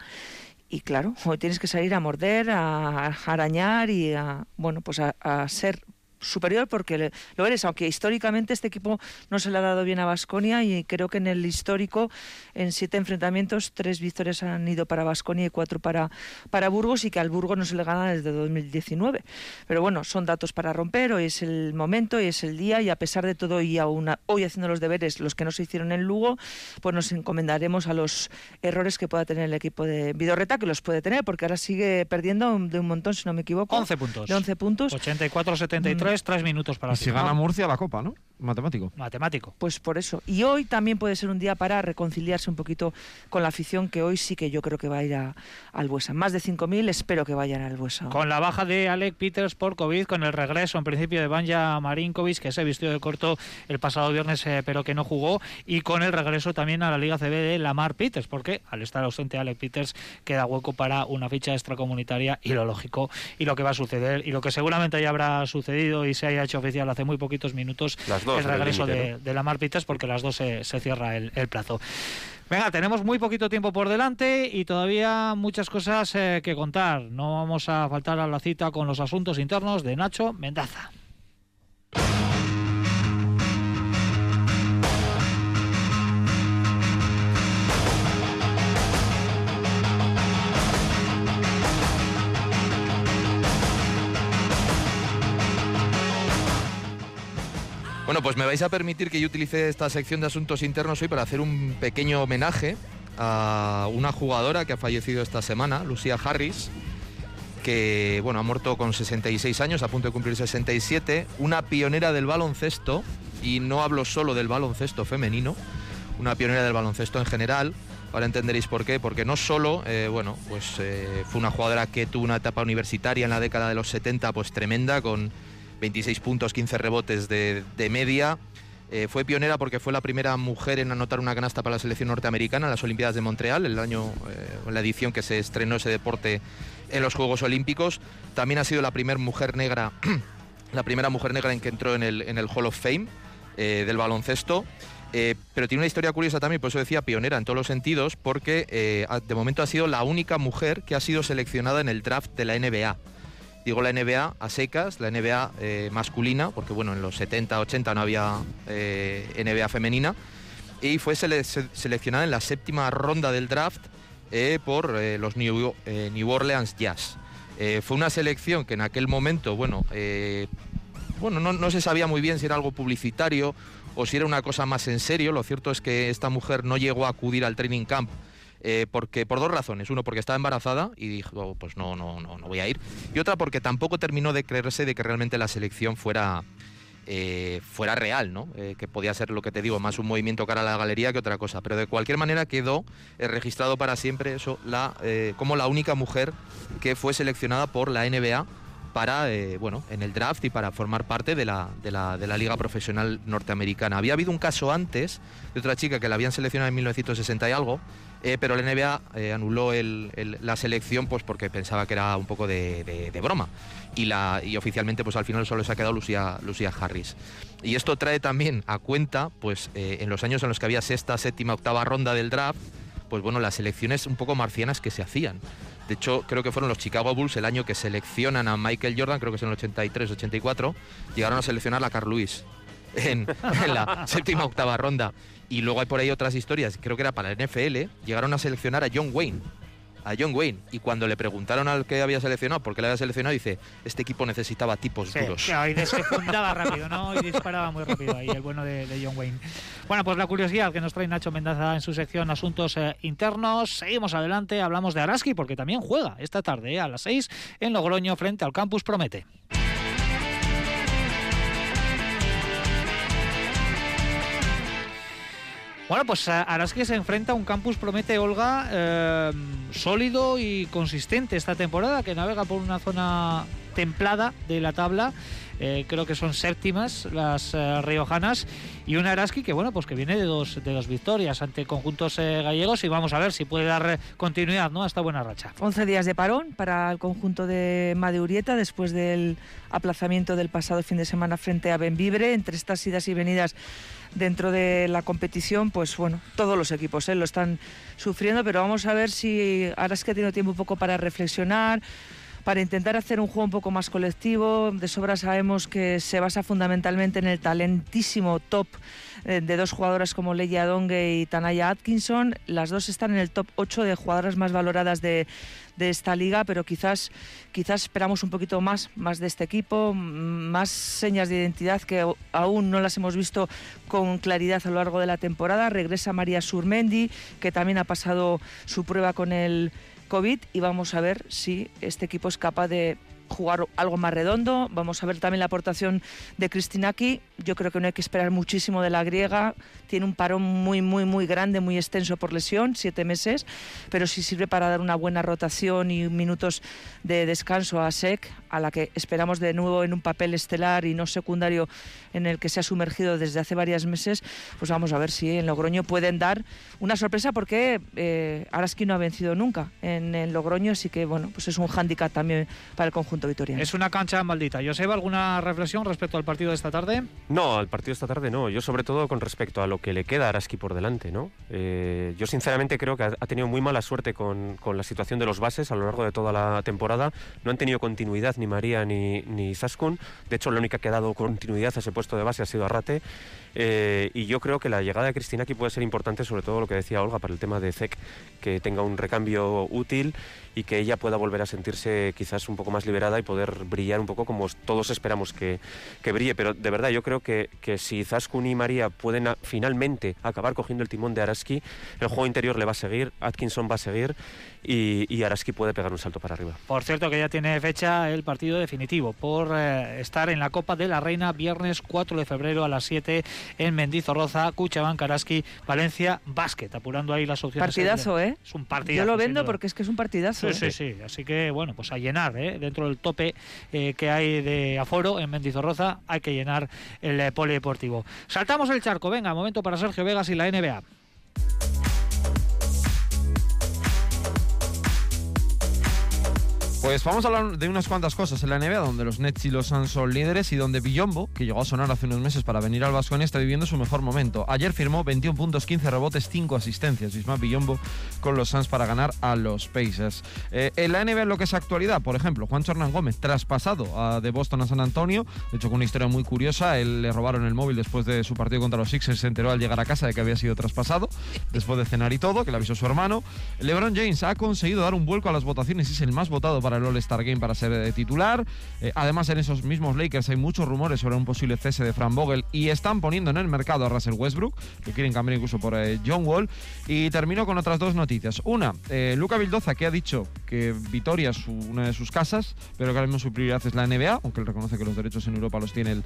Y claro, hoy tienes que salir a morder, a, arañar y a, bueno, pues a ser superior porque lo eres, aunque históricamente este equipo no se le ha dado bien a Basconia y creo que en el histórico, en siete enfrentamientos, tres victorias han ido para Basconia y cuatro para, para Burgos y que al Burgos no se le gana desde 2019. Pero bueno, son datos para romper, hoy es el momento, hoy es el día y a pesar de todo y aún hoy haciendo los deberes, los que no se hicieron en Lugo, pues nos encomendaremos a los errores que pueda tener el equipo de Vidorreta, que los puede tener porque ahora sigue perdiendo de un montón, si no me equivoco. 11 puntos. De 11 puntos. 84-73, 3 minutos para Y si gana Murcia la copa, ¿no? Matemático. Matemático. Pues por eso. Y hoy también puede ser un día para reconciliarse un poquito con la afición que hoy sí que yo creo que va a ir a, al Buesa. Más de 5.000 espero que vayan al Buesa. Con la baja de Alec Peters por COVID, con el regreso en principio de Banja Marinkovic, que se vistió de corto el pasado viernes, eh, pero que no jugó, y con el regreso también a la Liga CB de Lamar Peters, porque al estar ausente Alec Peters queda hueco para una ficha extracomunitaria y lo lógico, y lo que va a suceder, y lo que seguramente ya habrá sucedido y se haya hecho oficial hace muy poquitos minutos, Las dos el en el regreso límite, de, de Lamar Peters, porque las dos se, se cierra el, el plazo. Venga, tenemos muy poquito tiempo por delante y todavía muchas cosas eh, que contar. No vamos a faltar a la cita con los asuntos internos de Nacho Mendaza. Bueno, pues me vais a permitir que yo utilice esta sección de asuntos internos hoy para hacer un pequeño homenaje a una jugadora que ha fallecido esta semana, Lucía Harris, que bueno, ha muerto con 66 años, a punto de cumplir 67, una pionera del baloncesto, y no hablo solo del baloncesto femenino, una pionera del baloncesto en general. Ahora entenderéis por qué, porque no solo, eh, bueno, pues eh, fue una jugadora que tuvo una etapa universitaria en la década de los 70, pues tremenda, con 26 puntos, 15 rebotes de, media. Eh, fue pionera porque fue la primera mujer en anotar una canasta para la selección norteamericana en las Olimpiadas de Montreal, el año, eh, la edición que se estrenó ese deporte en los Juegos Olímpicos. También ha sido la primera mujer negra, la primera mujer negra en que entró en el, Hall of Fame eh, del baloncesto. Pero tiene una historia curiosa también, por eso decía pionera en todos los sentidos, porque de momento ha sido la única mujer que ha sido seleccionada en el draft de la NBA. Digo la NBA a secas, la NBA eh, masculina, porque bueno, en los 70, 80 no había eh, NBA femenina, y fue sele- se- seleccionada en la séptima ronda del draft eh, por los New, Orleans Jazz. Fue una selección que en aquel momento, bueno, bueno no, no se sabía muy bien si era algo publicitario o si era una cosa más en serio. Lo cierto es que esta mujer no llegó a acudir al training camp eh, porque por dos razones. Uno, porque estaba embarazada y dijo, "Oh, pues no, no, no, no voy a ir. Y otra, porque tampoco terminó de creerse de que realmente la selección fuera, eh, fuera real, ¿no? Eh, que podía ser lo que te digo, más un movimiento cara a la galería que otra cosa. Pero de cualquier manera quedó registrado para siempre eso, la, como la única mujer que fue seleccionada por la NBA para, bueno, en el draft y para formar parte de la, de, la, de la Liga Profesional Norteamericana. Había habido un caso antes de otra chica que la habían seleccionado en 1960 y algo, eh, pero la NBA eh, anuló la selección pues porque pensaba que era un poco de, broma. Y, oficialmente pues al final solo se ha quedado Lucía, Harris. Y esto trae también a cuenta, pues eh, en los años en los que había sexta, séptima, octava ronda del draft, pues bueno, las selecciones un poco marcianas que se hacían. De hecho, creo que fueron los Chicago Bulls el año que seleccionan a Michael Jordan, creo que es en el 83-84, llegaron a seleccionar a Carl Lewis en la séptima octava ronda. Y luego hay por ahí otras historias, creo que era para la NFL, llegaron a seleccionar a John Wayne. A John Wayne. Y cuando le preguntaron al que había seleccionado por qué le había seleccionado, dice, este equipo necesitaba tipos Sí, duros. claro, y se fundaba rápido, ¿no? Y disparaba muy rápido ahí, el bueno de, de John Wayne. Bueno, pues la curiosidad que nos trae Nacho Mendaza en su sección Asuntos eh, Internos. Seguimos adelante, hablamos de Araski, porque también juega esta tarde eh, a las 6 en Logroño frente al Campus Promete. Bueno, pues Araski se enfrenta a un campus, promete Olga, eh, sólido y consistente esta temporada, que navega por una zona templada de la tabla. Eh, creo que son séptimas las eh, riojanas y una Araski que bueno pues que viene de dos de dos victorias ante conjuntos eh, gallegos y vamos a ver si puede dar continuidad ¿no? a esta buena racha. 11 días de parón para el conjunto de Madeurieta después del aplazamiento del pasado fin de semana frente a Benvibre entre estas idas y venidas dentro de la competición, pues bueno, todos los equipos lo están sufriendo, pero vamos a ver si Araski ha tenido tiempo un poco para reflexionar, para intentar hacer un juego un poco más colectivo. De sobra sabemos que se basa fundamentalmente en el talentísimo top eh, de dos jugadoras como Leia Dongue y Tanaya Atkinson. Las dos están en el top 8 de jugadoras más valoradas de, de esta liga, pero quizás, quizás esperamos un poquito más, más de este equipo, más señas de identidad que aún no las hemos visto con claridad a lo largo de la temporada. Regresa María Surmendi, que también ha pasado su prueba con el COVID y vamos a ver si este equipo es capaz de jugar algo más redondo. Vamos a ver también la aportación de Cristinaki. Yo creo que no hay que esperar muchísimo de la griega. Tiene un parón muy, muy, muy grande, muy extenso por lesión, siete meses, pero sí sirve para dar una buena rotación y minutos de descanso a SEC, a la que esperamos de nuevo en un papel estelar y no secundario en el que se ha sumergido desde hace varios meses. Pues vamos a ver si en Logroño pueden dar una sorpresa porque eh, Araski no ha vencido nunca en, en Logroño, así que bueno, pues es un hándicap también para el conjunto vitoriano. Es una cancha maldita. Joseba, ¿alguna reflexión respecto al partido de esta tarde? No, al partido de esta tarde no. Yo sobre todo con respecto a lo que le queda a Araski por delante, ¿no? Eh, yo sinceramente creo que ha, ha tenido muy mala suerte con, con, la situación de los bases a lo largo de toda la temporada. No han tenido continuidad ni María ni, ni Zaskun. De hecho, la única que ha dado continuidad a ese puesto de base ha sido Arrate. Eh, y yo creo que la llegada de Cristina aquí puede ser importante, sobre todo lo que decía Olga, para el tema de ZEC, que tenga un recambio útil y que ella pueda volver a sentirse quizás un poco más liberada y poder brillar un poco como todos esperamos que, que brille. Pero de verdad yo creo que, que si Zaskun y María pueden a, finalmente acabar cogiendo el timón de Araski, el juego interior le va a seguir, Atkinson va a seguir y, y, Araski puede pegar un salto para arriba. Por cierto que ya tiene fecha el partido definitivo por eh, estar en la Copa de la Reina viernes 4 de febrero a las 7 en Mendizorroza, Cuchabán, Karaski, Valencia, Básquet, apurando ahí las opciones. Partidazo, ¿eh? Es un partidazo. Yo lo vendo porque es que es un partidazo. Sí, ¿eh? sí, sí. Así que, bueno, pues a llenar, ¿eh? Dentro del tope eh, que hay de aforo en Mendizorroza, hay que llenar el eh, polideportivo. Saltamos el charco, venga, momento para Sergio Vegas y la NBA. Pues vamos a hablar de unas cuantas cosas en la NBA, donde los Nets y los Suns son líderes y donde Billombo, que llegó a sonar hace unos meses para venir al Vasconia, está viviendo su mejor momento. Ayer firmó 21 puntos, 15 rebotes, 5 asistencias. Bismarck Billombo con los Suns para ganar a los Pacers. Eh, en la NBA, en lo que es actualidad, por ejemplo, Juan Hernán Gómez, traspasado a, de Boston a San Antonio, de hecho con una historia muy curiosa, él le robaron el móvil después de su partido contra los Sixers, se enteró al llegar a casa de que había sido traspasado, después de cenar y todo, que le avisó su hermano. LeBron James ha conseguido dar un vuelco a las votaciones y es el más votado para el All-Star Game para ser eh, titular. Eh, además, en esos mismos Lakers hay muchos rumores sobre un posible cese de Fran Vogel y están poniendo en el mercado a Russell Westbrook, que quieren cambiar incluso por eh, John Wall. Y termino con otras dos noticias. Una, eh, Luca Vildoza, que ha dicho que Vitoria es una de sus casas, pero que ahora mismo su prioridad es la NBA, aunque él reconoce que los derechos en Europa los tiene el,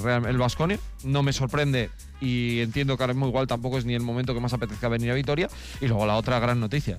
Real, el Vasconia. No me sorprende y entiendo que ahora mismo igual tampoco es ni el momento que más apetezca venir a Vitoria. Y luego la otra gran noticia.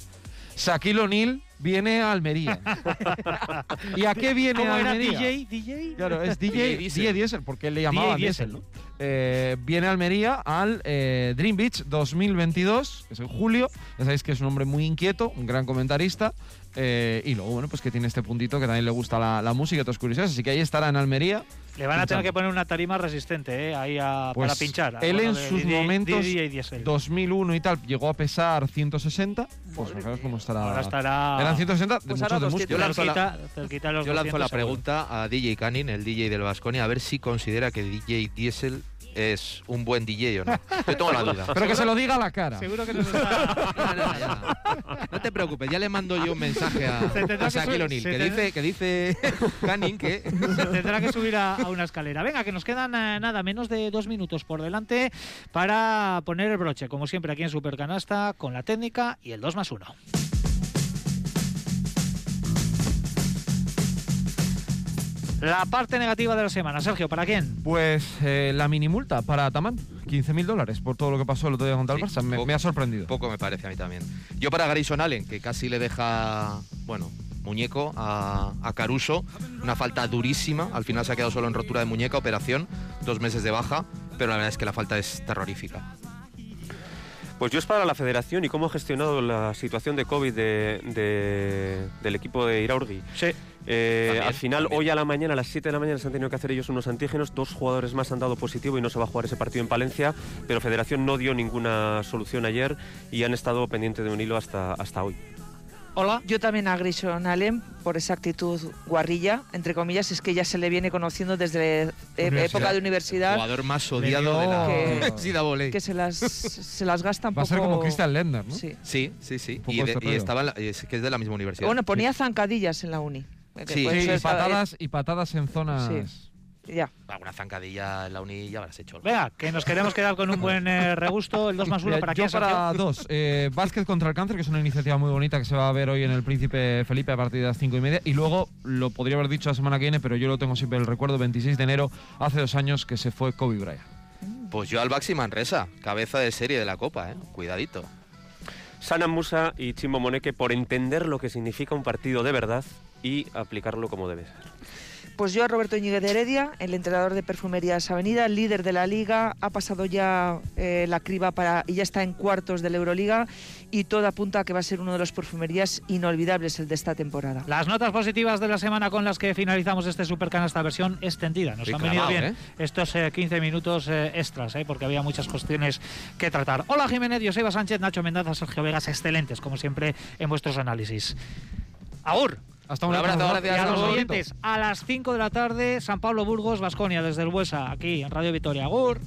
Shaquille O'Neal viene a Almería. ¿Y a qué viene ¿Cómo a era Almería? DJ? DJ? Claro, es DJ, DJ Diesel, porque él le llamaban DJ Diesel. Diesel, ¿no? Eh, viene a Almería al eh, Dream Beach 2022, que es en julio. Ya sabéis que es un hombre muy inquieto, un gran comentarista. Eh, y luego, bueno, pues que tiene este puntito que también le gusta la, la música y otras curiosidades. Así que ahí estará en Almería. Le van a tener que poner una tarima resistente, ¿eh? Ahí a- Pues para pinchar. Él Bueno, en de sus momentos, DJ Diesel. 2001 y tal, llegó a pesar 160. Pues fijaros cómo estará. Ahora estará. Eran 160 de Pues muchos de 200. músculo. Yo lanzo la- cerquita, cerquita de los Yo lanzo 200 la seguro. pregunta a DJ Canning, el DJ del Vasconia, a ver si considera que DJ Diesel es un buen DJ o no. Yo tengo la duda. Pero que se lo diga a la cara. Seguro que nos está. No, no, ya. No te preocupes, ya le mando yo un mensaje a, a que Shaquille O'Neal, que dice, que dice Canning que Se tendrá que subir a, a una escalera. Venga, que nos quedan eh, nada, menos de dos minutos por delante para poner el broche, como siempre aquí en Supercanasta, con la técnica y el 2 más 1. La parte negativa de la semana, Sergio, ¿para quién? Pues eh, la mini multa para Ataman, 15.000 dólares por todo lo que pasó el otro día contra el Barça. Me, poco- me ha sorprendido. poco me parece a mí también. Yo para Grayson Allen, que casi le deja, bueno, muñeco a, a Caruso, una falta durísima, al final se ha quedado solo en rotura de muñeca, operación, dos meses de baja, pero la verdad es que la falta es terrorífica. Pues yo es para la federación y cómo ha gestionado la situación de COVID de, de- del equipo de Iraurgi. Sí. Eh, También, al final, también. hoy a la mañana, a las 7 de la mañana, se han tenido que hacer ellos unos antígenos. Dos jugadores más han dado positivo y no se va a jugar ese partido en Palencia. Pero Federación no dio ninguna solución ayer y han estado pendientes de un hilo hasta, hasta hoy. Hola. Yo también a Grayson Allen por esa actitud guarrilla, entre comillas, es que ya se le viene conociendo desde eh, época de universidad, Jugador más odiado de la Que- NCAA. que se las, se las gasta un Va a poco. ser como Christian Lender, ¿no? Sí. Sí, sí, Y, de- y rollo. estaba la- es que es de la misma universidad. Bueno, ponía zancadillas en la uni. Que Sí. por Sí, y patadas, y patadas en zonas... Ya. Alguna zancadilla en la uni ya habrás hecho. Venga, que nos queremos quedar con un buen eh, regusto. El 2 más 1 Mira, para quién, para dos. Eh, Básquet contra el cáncer, que es una iniciativa muy bonita que se va a ver hoy en el Príncipe Felipe a partir de las cinco y media. Y luego, lo podría haber dicho la semana que viene, pero yo lo tengo siempre el recuerdo, 26 de enero, hace dos años que se fue Kobe Bryant. Pues yo al Baxi Manresa, cabeza de serie de la Copa, ¿eh? Cuidadito. Sana Musa y Chimo Moneque por entender lo que significa un partido de verdad y aplicarlo como debe ser. Pues yo a Roberto Íñiguez de Heredia, el entrenador de Perfumerías Avenida, líder de la liga, ha pasado ya eh, la criba para y ya está en cuartos de la Euroliga y todo apunta a que va a ser uno de los perfumerías inolvidables el de esta temporada. Las notas positivas de la semana con las que finalizamos este Supercanasta versión extendida. Nos han venido clavado, bien estos eh, 15 minutos eh, extras, eh, porque había muchas cuestiones que tratar. Hola Jiménez, Joseba Sánchez, Nacho Mendaza, Sergio Vegas, excelentes como siempre en vuestros análisis. Agur. Hasta Un abrazo, gracias. Y a los oyentes, a las 5 de la tarde, San Pablo Burgos, Basconia, desde el Buesa, aquí en Radio Vitoria. Agur.